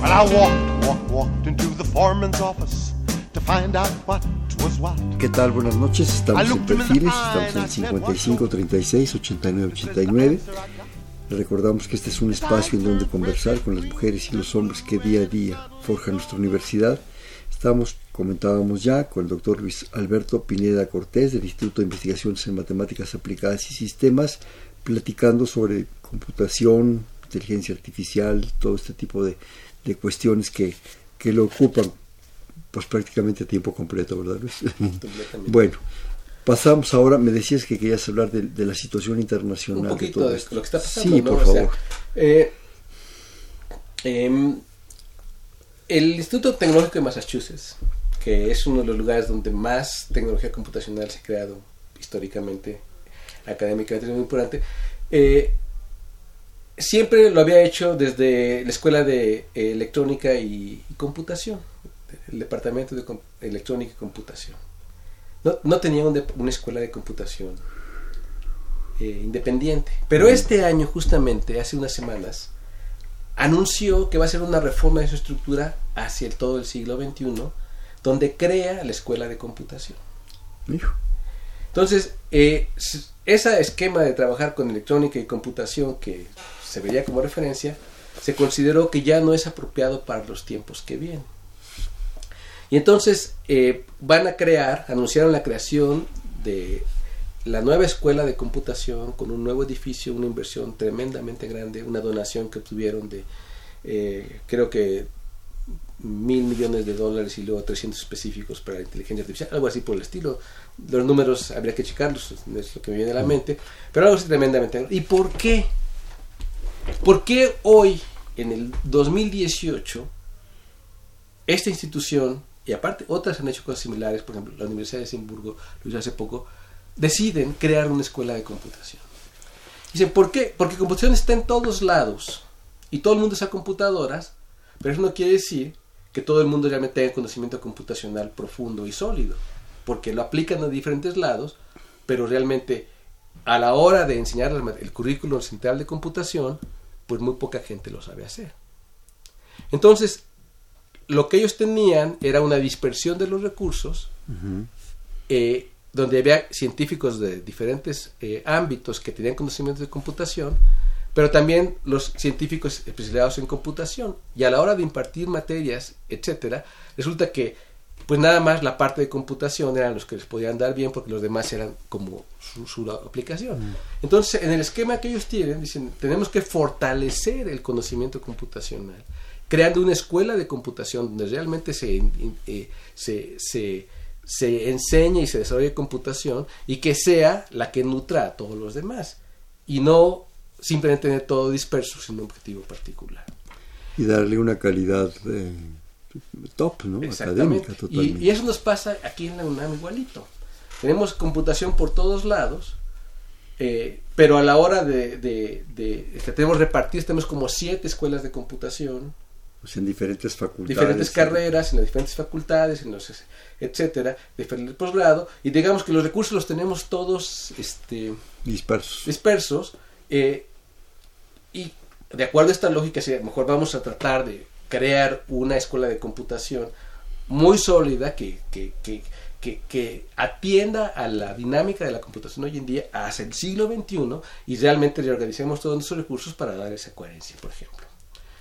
Well, I walked, walked, walked into the foreman's office to find out what was what. ¿Qué tal? Buenas noches. Estamos en Perfiles, estamos en 55 36 89 89. Recordamos que este es un espacio en donde conversar con las mujeres y los hombres que día a día forjan nuestra universidad. Estamos, comentábamos ya, con el doctor Luis Alberto Pineda Cortés del Instituto de Investigaciones en Matemáticas Aplicadas y Sistemas, platicando sobre computación, inteligencia artificial, todo este tipo de, de cuestiones que, que lo ocupan pues prácticamente a tiempo completo, ¿verdad Luis? bueno, pasamos ahora, me decías que querías hablar de, de la situación internacional. Un poquito de, todo de esto. lo que está pasando. Sí, ¿no? por O sea, favor. eh, em, el Instituto Tecnológico de Massachusetts, que es uno de los lugares donde más tecnología computacional se ha creado históricamente, académicamente es muy importante, eh, siempre lo había hecho desde la Escuela de eh, Electrónica y, y Computación, el Departamento de Com- Electrónica y Computación. No, no tenía un de- una escuela de computación eh, independiente. Pero este año, justamente, hace unas semanas, anunció que va a hacer una reforma de su estructura hacia el todo el siglo XXI, donde crea la escuela de computación. Hijo, Entonces, eh, ese esquema de trabajar con electrónica y computación que se vería como referencia, se consideró que ya no es apropiado para los tiempos que vienen. Y entonces eh, van a crear, anunciaron la creación de la nueva escuela de computación con un nuevo edificio, una inversión tremendamente grande, una donación que obtuvieron de eh, creo que mil millones de dólares y luego 300 específicos para la inteligencia artificial, algo así por el estilo. Los números habría que checarlos, es lo que me viene a la mente, pero algo así tremendamente. ¿Y por qué? ¿Por qué hoy, en el 2018, esta institución, y aparte otras han hecho cosas similares, por ejemplo, la Universidad de Edimburgo lo hizo hace poco, deciden crear una escuela de computación? Dicen, ¿por qué? Porque computación está en todos lados y todo el mundo usa computadoras, pero eso no quiere decir que todo el mundo realmente tenga conocimiento computacional profundo y sólido, porque lo aplican a diferentes lados, pero realmente a la hora de enseñar el, currículum central de computación, pues muy poca gente lo sabe hacer. Entonces, lo que ellos tenían era una dispersión de los recursos, eh, donde había científicos de diferentes eh, ámbitos que tenían conocimientos de computación, pero también los científicos especializados en computación. Y a la hora de impartir materias, etcétera, resulta que pues nada más la parte de computación eran los que les podían dar bien porque los demás eran como su, su aplicación. Entonces, en el esquema que ellos tienen, dicen, tenemos que fortalecer el conocimiento computacional, creando una escuela de computación donde realmente se, eh, se, se, se enseñe y se desarrolle computación y que sea la que nutra a todos los demás y no simplemente tener todo disperso sin un objetivo particular. Y darle una calidad eh, top, ¿no? Académica totalmente. Y, y, eso nos pasa aquí en la UNAM igualito. Tenemos computación por todos lados, eh, pero a la hora de, de, de, que tenemos repartidos, tenemos como siete escuelas de computación. Pues en diferentes facultades. Diferentes carreras, en las diferentes facultades, en los, etcétera, diferentes posgrado. Y digamos que los recursos los tenemos todos este, dispersos. dispersos eh, y de acuerdo a esta lógica, si a lo mejor vamos a tratar de crear una escuela de computación muy sólida que, que, que, que, que atienda a la dinámica de la computación hoy en día hacia el siglo XXI y realmente reorganicemos todos nuestros recursos para dar esa coherencia, por ejemplo.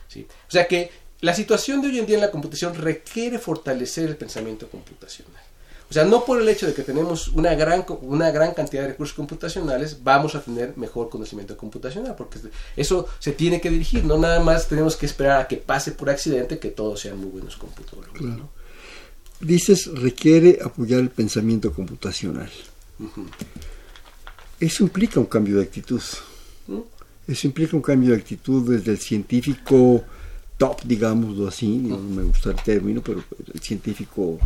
¿Sí? O sea que la situación de hoy en día en la computación requiere fortalecer el pensamiento computacional. O sea, no por el hecho de que tenemos una gran, una gran cantidad de recursos computacionales, vamos a tener mejor conocimiento computacional, porque eso se tiene que dirigir, no nada más tenemos que esperar a que pase por accidente que todos sean muy buenos computadores. Claro. Dices, requiere apoyar el pensamiento computacional. Eso implica un cambio de actitud. Eso implica un cambio de actitud desde el científico top, digámoslo así, no me gusta el término, pero el científico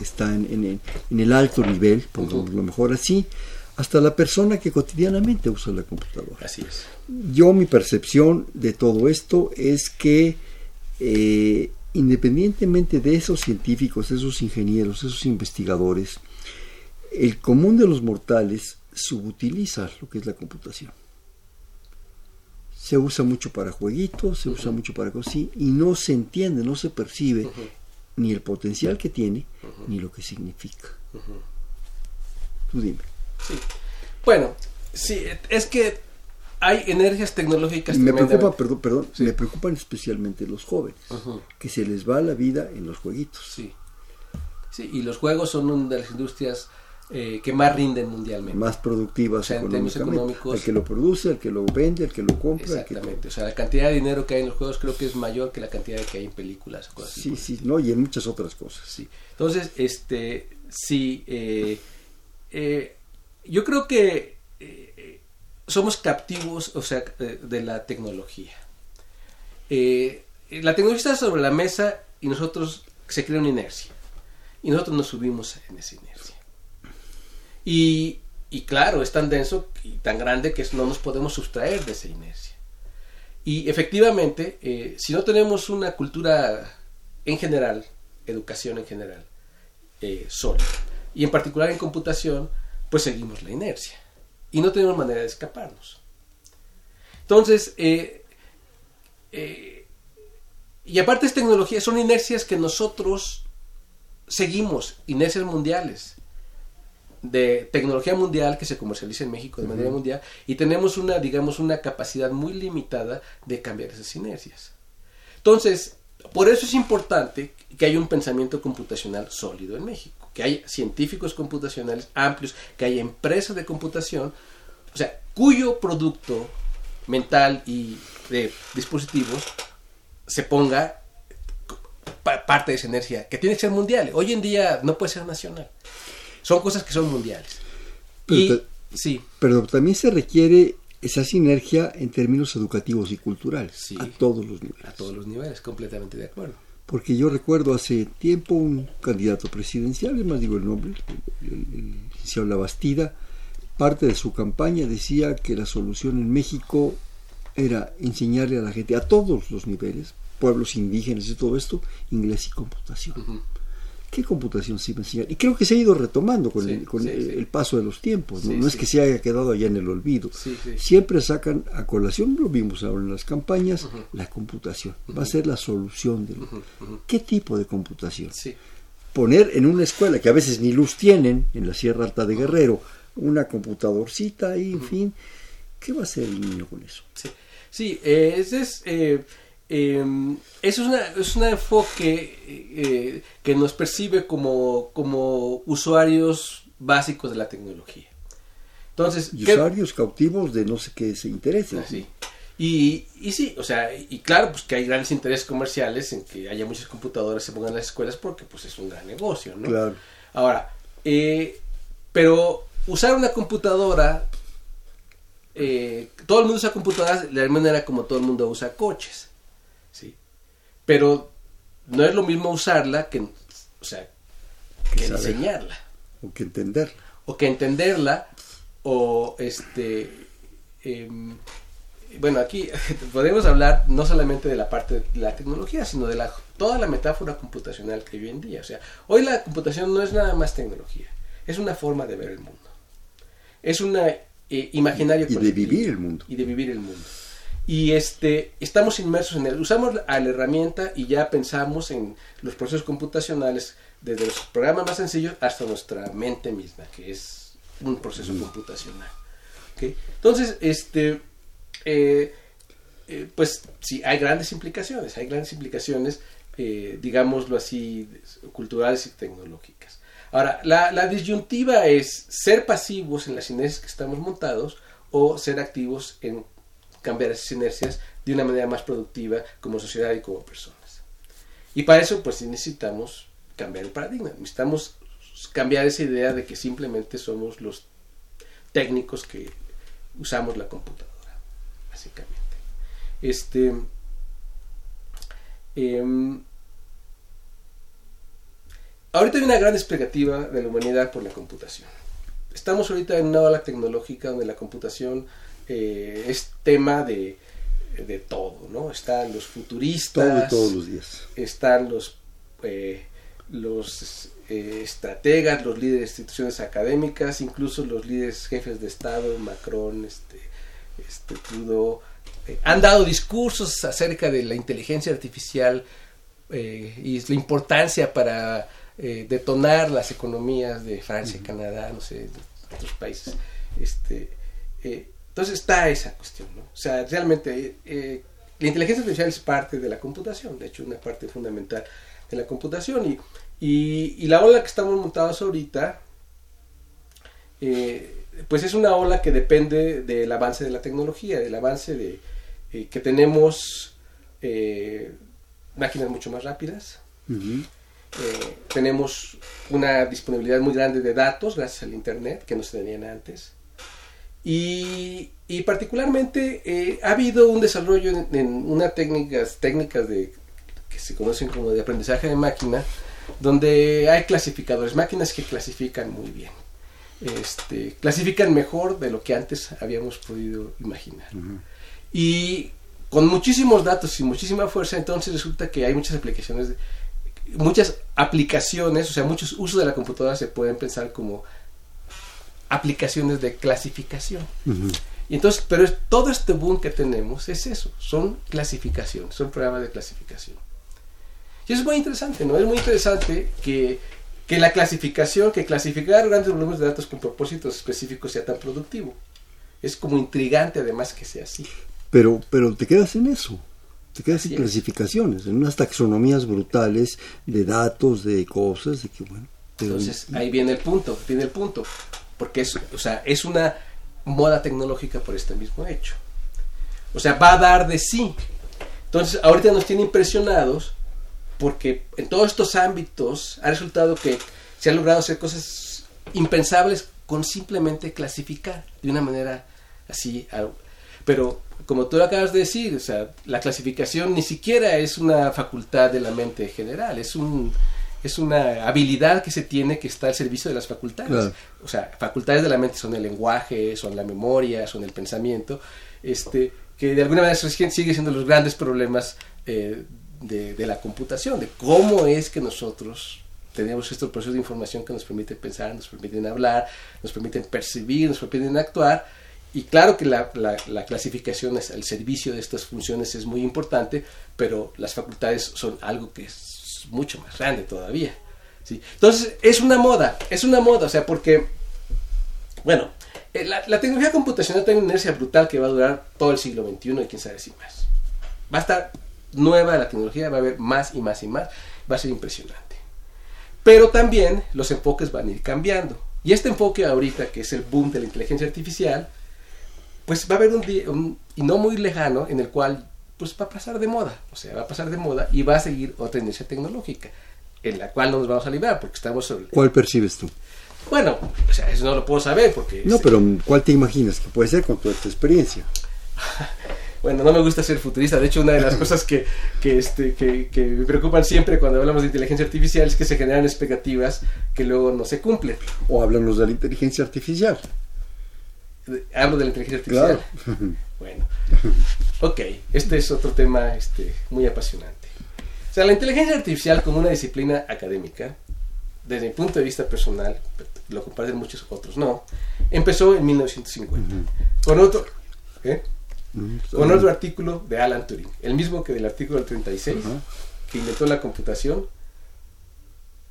está en, el alto nivel, por lo mejor así, hasta la persona que cotidianamente usa la computadora. Así es. Yo mi percepción de todo esto es que eh, independientemente de esos científicos, esos ingenieros, esos investigadores, el común de los mortales subutiliza lo que es la computación. Se usa mucho para jueguitos, se usa mucho para cosas y no se entiende, no se percibe ni el potencial que tiene, ni lo que significa. Tú dime. Sí. Bueno, sí, es que hay energías tecnológicas. Me preocupa, perdón, perdón me preocupan especialmente los jóvenes, que se les va la vida en los jueguitos. Sí. Sí, y los juegos son una de las industrias eh, que más rinden mundialmente. Más productivas o económicos. El que lo produce, el que lo vende, el que lo compra. Exactamente. O sea, la cantidad de dinero que hay en los juegos creo que es mayor que la cantidad que hay en películas. Cosas sí, sí, no, y en muchas otras cosas. Sí. Entonces, este, sí, eh, eh, yo creo que somos captivos, o sea, de la tecnología. la tecnología está sobre la mesa y nosotros se crea una inercia. Y nosotros nos subimos en esa inercia. Y, claro, es tan denso y tan grande que no nos podemos sustraer de esa inercia. Y efectivamente, eh, si no tenemos una cultura en general, educación en general, eh, sólida, y en particular en computación, pues seguimos la inercia. Y no tenemos manera de escaparnos. Entonces, eh, y aparte es tecnología, son inercias que nosotros seguimos, inercias mundiales de tecnología mundial que se comercializa en México de manera mundial y tenemos una, digamos, una capacidad muy limitada de cambiar esas inercias. Entonces, por eso es importante que haya un pensamiento computacional sólido en México, que haya científicos computacionales amplios, que haya empresas de computación, o sea, cuyo producto mental y de dispositivos se ponga parte de esa energía, que tiene que ser mundial. Hoy en día no puede ser nacional. Son cosas que son mundiales. Pero, sí. pero también se requiere esa sinergia en términos educativos y culturales, a todos los niveles. A todos los niveles, completamente de acuerdo. Porque yo recuerdo hace tiempo un candidato presidencial, más digo el nombre, el, licenciado La Bastida, parte de su campaña decía que la solución en México era enseñarle a la gente, a todos los niveles, pueblos indígenas y todo esto, inglés y computación. ¿Qué computación se iba a enseñar? Y creo que se ha ido retomando con, el, paso de los tiempos, no, es que se haya quedado allá en el olvido. Siempre sacan a colación, lo vimos ahora en las campañas, la computación. Va a ser la solución de ¿Qué tipo de computación? Poner en una escuela que a veces ni luz tienen, en la Sierra Alta de Guerrero, una computadorcita y en fin, ¿qué va a hacer el niño con eso? Sí, eh, ese es... Eh, Em, eso es, una, es un enfoque eh, que nos percibe como, como usuarios básicos de la tecnología. Entonces, usuarios cautivos de no sé qué se interesen. Y, y, sí, o sea, y claro, pues que hay grandes intereses comerciales en que haya muchas computadoras se pongan en las escuelas porque pues es un gran negocio, ¿no? Claro. Ahora, eh, pero usar una computadora, eh, todo el mundo usa computadoras de la manera como todo el mundo usa coches. Pero no es lo mismo usarla que, o sea, que, enseñarla. O que entenderla. O que entenderla, o este... Em, bueno, aquí podemos hablar no solamente de la parte de la tecnología, sino de la, toda la metáfora computacional que hay hoy en día. O sea, hoy la computación no es nada más tecnología, es una forma de ver el mundo. Es una eh, imaginario y de vivir el mundo. Y de vivir el mundo y este estamos inmersos en él. Usamos a la herramienta y ya pensamos en los procesos computacionales desde los programas más sencillos hasta nuestra mente misma, que es un proceso computacional. Entonces, este, eh, eh, pues sí, hay grandes implicaciones, hay grandes implicaciones, eh, digámoslo así, culturales y tecnológicas. Ahora, la, la disyuntiva es ser pasivos en las inercias que estamos montados o ser activos en cambiar esas inercias de una manera más productiva como sociedad y como personas. Y para eso, pues necesitamos cambiar el paradigma. Necesitamos cambiar esa idea de que simplemente somos los técnicos que usamos la computadora, básicamente. Este. Em, ahorita hay una gran expectativa de la humanidad por la computación. Estamos ahorita en una ola tecnológica donde la computación eh, es tema de, de, todo, ¿no? Están los futuristas. todos los días. Están los, eh, los eh, estrategas, los líderes de instituciones académicas, incluso los líderes jefes de Estado, Macron, este, este Trudeau, eh, han dado discursos acerca de la inteligencia artificial eh, y la importancia para detonar las economías de Francia, Canadá, no sé, de otros países. Este, entonces está esa cuestión, ¿no? O sea, realmente la inteligencia artificial es parte de la computación, de hecho, una parte fundamental de la computación y y, la ola que estamos montados ahorita, eh, pues es una ola que depende del avance de la tecnología, del avance de eh, que tenemos eh, máquinas mucho más rápidas, tenemos una disponibilidad muy grande de datos gracias al Internet que no se tenían antes. Y, particularmente ha habido un desarrollo en, en unas técnicas, técnicas de, que se conocen como de aprendizaje de máquina, donde hay clasificadores, máquinas que clasifican muy bien. Este, clasifican mejor de lo que antes habíamos podido imaginar. Y con muchísimos datos y muchísima fuerza, entonces resulta que hay muchas aplicaciones, muchas aplicaciones, o sea, muchos usos de la computadora se pueden pensar como aplicaciones de clasificación. Y entonces, pero todo este boom que tenemos es eso, son clasificaciones, son programas de clasificación. Y es muy interesante, ¿no? Es muy interesante que, la clasificación, que clasificar grandes volúmenes de datos con propósitos específicos sea tan productivo. Es como intrigante además que sea así. Pero, pero te quedas en eso. Te quedas en clasificaciones, en unas taxonomías brutales de datos, de cosas, de que bueno. Entonces, ahí viene el punto, viene el punto. Porque es, o sea, es una moda tecnológica por este mismo hecho. O sea, va a dar de sí. Entonces, ahorita nos tiene impresionados porque en todos estos ámbitos ha resultado que se han logrado hacer cosas impensables con simplemente clasificar de una manera así. Pero como tú lo acabas de decir, o sea, la clasificación ni siquiera es una facultad de la mente general, es un es una habilidad que se tiene que está al servicio de las facultades. O sea, facultades de la mente son el lenguaje, son la memoria, son el pensamiento, este, que de alguna manera sigue siendo los grandes problemas eh, de, la computación, de cómo es que nosotros tenemos estos procesos de información que nos permiten pensar, nos permiten hablar, nos permiten percibir, nos permiten actuar. Y claro que la, la, clasificación es, el servicio de estas funciones es muy importante, pero las facultades son algo que es mucho más grande todavía. ¿sí? Entonces, es una moda, es una moda, o sea, porque, bueno, eh, la, tecnología computacional tiene una inercia brutal que va a durar todo el siglo XXI y quién sabe si más. Va a estar nueva la tecnología, va a haber más y más y más, va a ser impresionante. Pero también los enfoques van a ir cambiando. Y este enfoque ahorita, que es el boom de la inteligencia artificial, pues va a haber un día, y no muy lejano, en el cual pues va a pasar de moda, o sea, va a pasar de moda y va a seguir otra tendencia tecnológica, en la cual no nos vamos a librar, porque estamos sobre... ¿Cuál percibes tú? Bueno, o sea, eso no lo puedo saber porque... No, pero ¿cuál te imaginas que puede ser con toda esta experiencia? Bueno, no me gusta ser futurista. De hecho, una de las cosas que, este, que, me preocupan siempre cuando hablamos de inteligencia artificial es que se generan expectativas que luego no se cumplen. O hablamos de la inteligencia artificial. Hablo de la inteligencia artificial. Bueno, ok, este es otro tema este, muy apasionante. O sea, la inteligencia artificial como una disciplina académica, desde mi punto de vista personal, lo comparten muchos otros, no, empezó en 1950. Con otro... ¿eh? con otro artículo de Alan Turing, el mismo que del artículo del 36, que inventó la computación.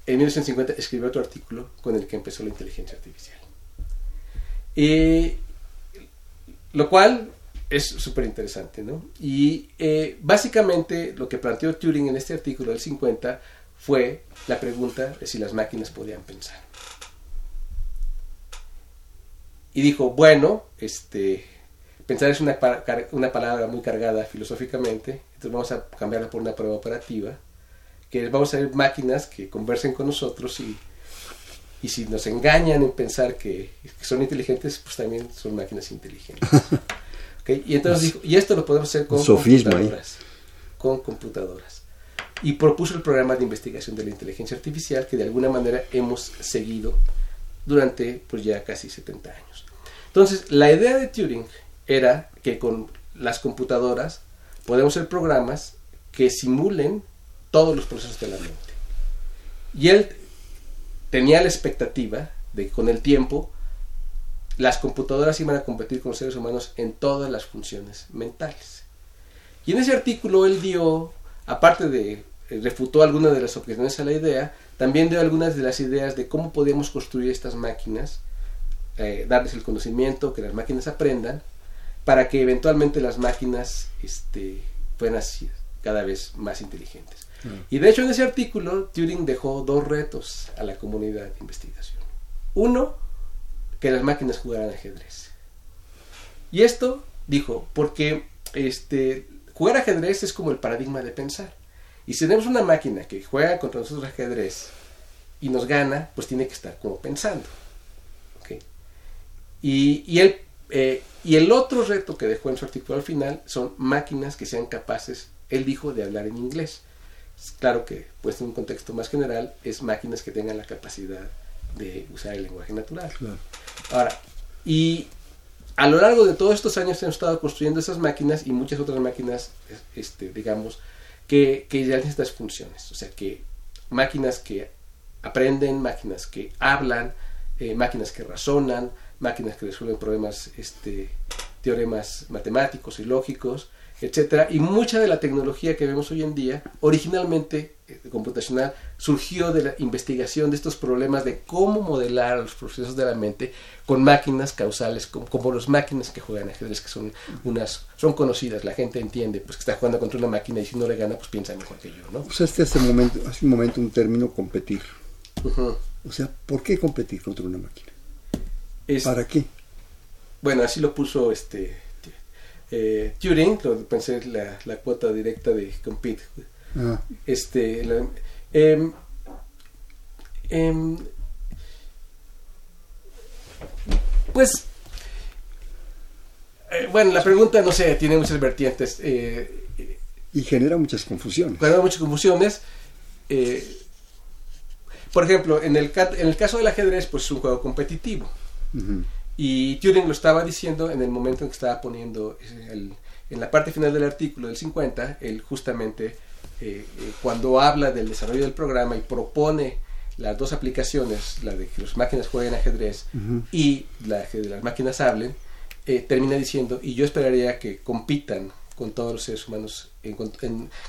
En 1950 escribió otro artículo con el que empezó la inteligencia artificial. lo cual es súper interesante, ¿no? Y eh, básicamente lo que planteó Turing en este artículo del 50 fue la pregunta de si las máquinas podían pensar. Y dijo, bueno, este, pensar es una, una palabra muy cargada filosóficamente, entonces vamos a cambiarla por una prueba operativa, que vamos a ver máquinas que conversen con nosotros y, y si nos engañan en pensar que, son inteligentes, pues también son máquinas inteligentes. Y entonces dijo, y esto lo podemos hacer con computadoras. Con computadoras. Y propuso el programa de investigación de la inteligencia artificial que de alguna manera hemos seguido durante pues ya casi 70 años. Entonces, la idea de Turing era que con las computadoras podemos hacer programas que simulen todos los procesos de la mente. Y él tenía la expectativa de que con el tiempo las computadoras iban a competir con los seres humanos en todas las funciones mentales. Y en ese artículo él dio, aparte de eh, refutó algunas de las objeciones a la idea, también dio algunas de las ideas de cómo podíamos construir estas máquinas, eh, darles el conocimiento, que las máquinas aprendan, para que eventualmente las máquinas este, fueran así, cada vez más inteligentes. Y de hecho en ese artículo Turing dejó dos retos a la comunidad de investigación. Uno, que las máquinas jugaran ajedrez. Y esto, dijo, porque este, jugar ajedrez es como el paradigma de pensar. Y si tenemos una máquina que juega contra nosotros ajedrez y nos gana, pues tiene que estar como pensando. Y, y, él, eh, y el otro reto que dejó en su artículo al final son máquinas que sean capaces, él dijo, de hablar en inglés. Claro que, pues en un contexto más general, es máquinas que tengan la capacidad de usar el lenguaje natural. Ahora, y a lo largo de todos estos años hemos estado construyendo esas máquinas y muchas otras máquinas, este, digamos, que, que realizan estas funciones. O sea, que máquinas que aprenden, máquinas que hablan, eh, máquinas que razonan, máquinas que resuelven problemas, este, teoremas matemáticos y lógicos, etcétera. Y mucha de la tecnología que vemos hoy en día, originalmente computacional, surgió de la investigación de estos problemas de cómo modelar los procesos de la mente con máquinas causales, como, como las máquinas que juegan ajedrez, que son unas, son conocidas, la gente entiende, pues que está jugando contra una máquina y si no le gana, pues piensa mejor que yo, ¿no? Usaste hace, momento, hace un momento un término competir. O sea, ¿por qué competir contra una máquina? ¿Para qué? Bueno, así lo puso este eh, Turing, lo pensé la, la cuota directa de compete. Ah. Este, em, em, pues, eh, bueno, la pregunta, no sé, tiene muchas vertientes. Eh, y genera muchas confusiones. Genera muchas confusiones. por ejemplo, en el, en el caso del ajedrez, pues es un juego competitivo. Y Turing lo estaba diciendo en el momento en que estaba poniendo, en la parte final del artículo del 50, él justamente eh, eh, cuando habla del desarrollo del programa y propone las dos aplicaciones, la de que las máquinas jueguen ajedrez y la de que las máquinas hablen, eh, termina diciendo, y yo esperaría que compitan con todos los seres humanos, en,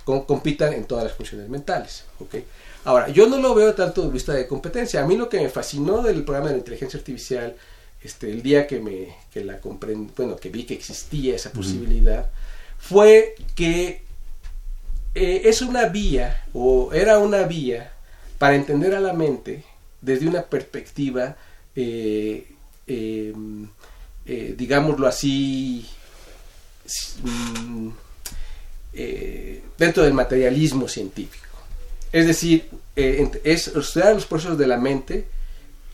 compitan en todas las funciones mentales. ¿okay? Ahora, yo no lo veo tanto de vista de competencia. A mí lo que me fascinó del programa de la inteligencia artificial este, el día que me que la comprendí, bueno, que vi que existía esa posibilidad, fue que eh, es una vía, o era una vía, para entender a la mente desde una perspectiva, eh, em, eh, digámoslo así, mm, dentro del materialismo científico. Es decir, es estudiar los procesos de la mente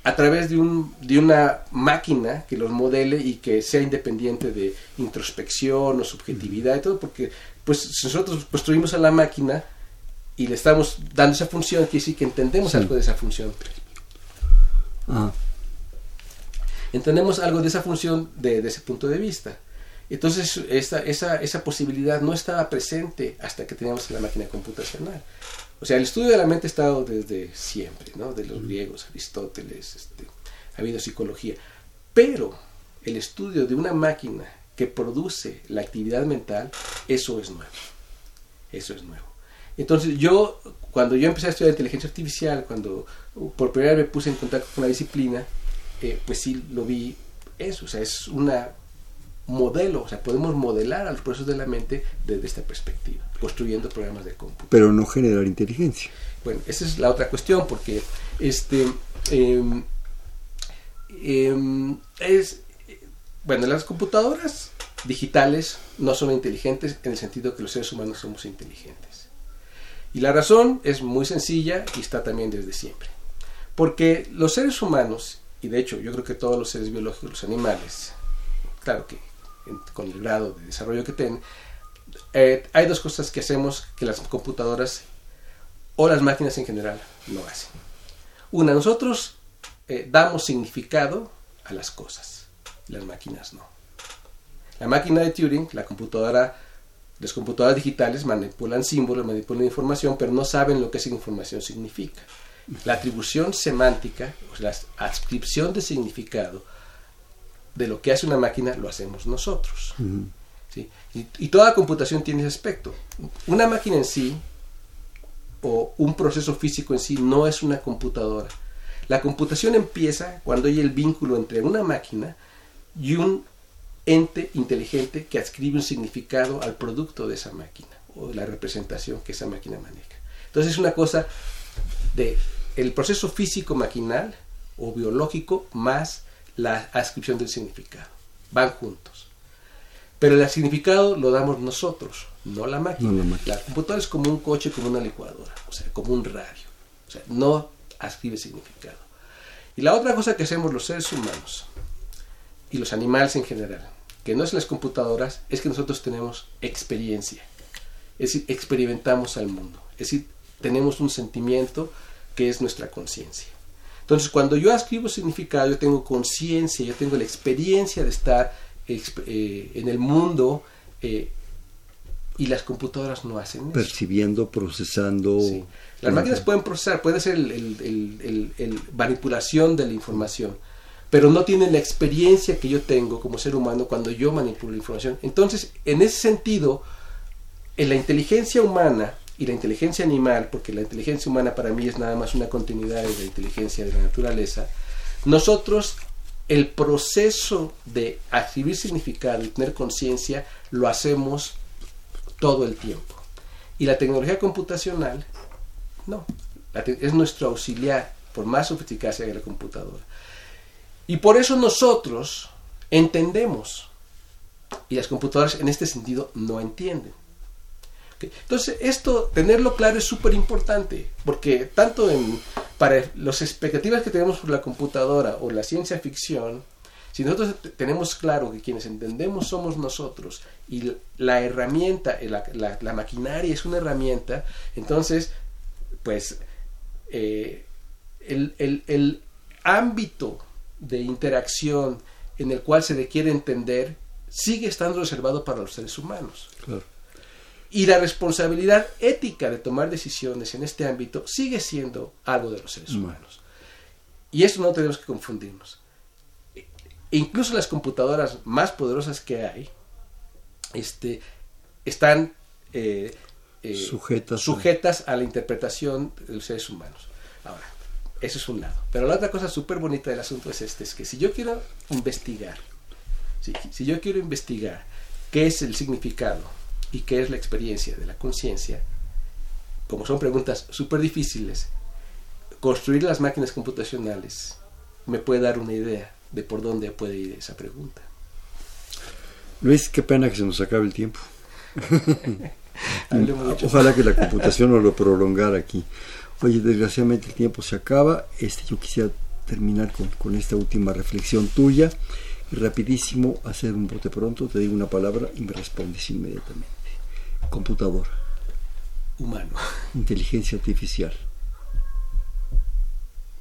a través de, un, de una máquina que los modele y que sea independiente de introspección o subjetividad y todo, porque pues si nosotros construimos a la máquina y le estamos dando esa función, quiere decir que entendemos algo de esa función. Ah. Entendemos algo de esa función desde ese punto de vista. Entonces esa, esa, esa posibilidad no estaba presente hasta que teníamos la máquina computacional. O sea, el estudio de la mente ha estado desde siempre, ¿no? De los griegos, Aristóteles, este, ha habido psicología. Pero el estudio de una máquina que produce la actividad mental, eso es nuevo. Eso es nuevo. Entonces yo, cuando yo empecé a estudiar inteligencia artificial, cuando por primera vez me puse en contacto con la disciplina, eh, pues sí lo vi eso. O sea, es una modelo, o sea, podemos modelar a los procesos de la mente desde esta perspectiva, construyendo programas de cómputo. Pero no generar inteligencia. Bueno, esa es la otra cuestión, porque este em, em, es bueno, las computadoras digitales no son inteligentes en el sentido que los seres humanos somos inteligentes. Y la razón es muy sencilla y está también desde siempre. Porque los seres humanos, y de hecho yo creo que todos los seres biológicos, los animales, claro que con el grado de desarrollo que tienen, eh, hay dos cosas que hacemos que las computadoras o las máquinas en general no hacen. Una, nosotros eh, damos significado a las cosas, las máquinas no. La máquina de Turing, la computadora, las computadoras digitales manipulan símbolos, manipulan información, pero no saben lo que esa información significa. La atribución semántica, o sea, la adscripción de significado de lo que hace una máquina, lo hacemos nosotros. ¿sí? y, y, toda computación tiene ese aspecto. Una máquina en sí, o un proceso físico en sí, no es una computadora. La computación empieza cuando hay el vínculo entre una máquina y un ente inteligente que adscribe un significado al producto de esa máquina o la representación que esa máquina maneja. Entonces es una cosa de el proceso físico maquinal o biológico más la adscripción del significado. Van juntos. Pero el significado lo damos nosotros, no la máquina. No la, máquina. la computadora es como un coche, como una licuadora, o sea, como un radio. O sea, no adscribe significado. Y la otra cosa que hacemos los seres humanos y los animales en general, que no es las computadoras, es que nosotros tenemos experiencia. Es decir, experimentamos al mundo. Es decir, tenemos un sentimiento que es nuestra conciencia. Entonces, cuando yo escribo significado, yo tengo conciencia, yo tengo la experiencia de estar eh, en el mundo eh, y las computadoras no hacen eso. Percibiendo, procesando. Sí. Las máquinas pueden procesar, puede ser el, el, el, manipulación de la información, pero no tienen la experiencia que yo tengo como ser humano cuando yo manipulo la información. Entonces, en ese sentido, en la inteligencia humana y la inteligencia animal, porque la inteligencia humana para mí es nada más una continuidad de la inteligencia de la naturaleza, nosotros el proceso de adquirir significado y tener conciencia lo hacemos todo el tiempo. Y la tecnología computacional, no, es nuestro auxiliar, por más sofisticada que la computadora. Y por eso nosotros entendemos, y las computadoras en este sentido no entienden. Entonces, esto, tenerlo claro es súper importante, porque tanto en, para las expectativas que tenemos por la computadora o la ciencia ficción, si nosotros tenemos claro que quienes entendemos somos nosotros y la herramienta, la, la, la maquinaria es una herramienta, entonces, pues, eh, el, el, el ámbito de interacción en el cual se requiere entender sigue estando reservado para los seres humanos. Claro. Y la responsabilidad ética de tomar decisiones en este ámbito sigue siendo algo de los seres humanos. Y eso no tenemos que confundirnos. E incluso las computadoras más poderosas que hay este, están eh, eh, sujetas, sujetas a... a la interpretación de los seres humanos. Ahora, eso es un lado. Pero la otra cosa súper bonita del asunto es este, es que si yo quiero investigar, si, si yo quiero investigar qué es el significado y qué es la experiencia de la conciencia, como son preguntas súper difíciles, construir las máquinas computacionales me puede dar una idea de por dónde puede ir esa pregunta. Luis, qué pena que se nos acabe el tiempo. Ojalá que la computación nos lo prolongara aquí. Oye, desgraciadamente el tiempo se acaba. Este, yo quisiera terminar con, con esta última reflexión tuya y rapidísimo hacer un bote pronto, te digo una palabra y me respondes inmediatamente. Computador. Humano. Inteligencia artificial.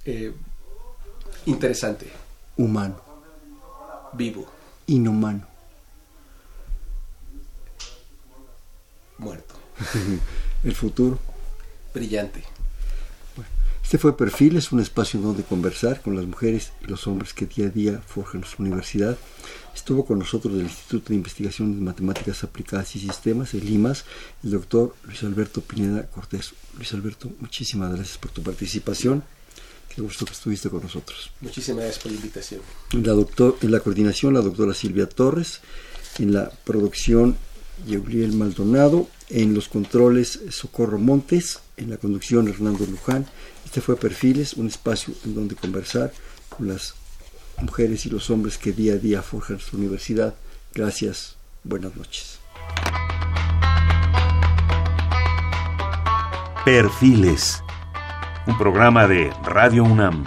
Eh, interesante. Humano. Vivo. Inhumano. Muerto. El futuro. Brillante. Este fue Perfiles, un espacio donde conversar con las mujeres y los hombres que día a día forjan nuestra universidad. Estuvo con nosotros del Instituto de Investigación de Matemáticas Aplicadas y Sistemas, el IMAS, el doctor Luis Alberto Pineda Cortés. Luis Alberto, muchísimas gracias por tu participación. Qué gusto que estuviste con nosotros. Muchísimas gracias por la invitación. En la, doctor, en la coordinación, la doctora Silvia Torres. En la producción, Euliel Maldonado, en los controles Socorro Montes, en la conducción Hernando Luján. Este fue Perfiles, un espacio en donde conversar con las mujeres y los hombres que día a día forjan su universidad. Gracias, buenas noches. Perfiles, un programa de Radio UNAM.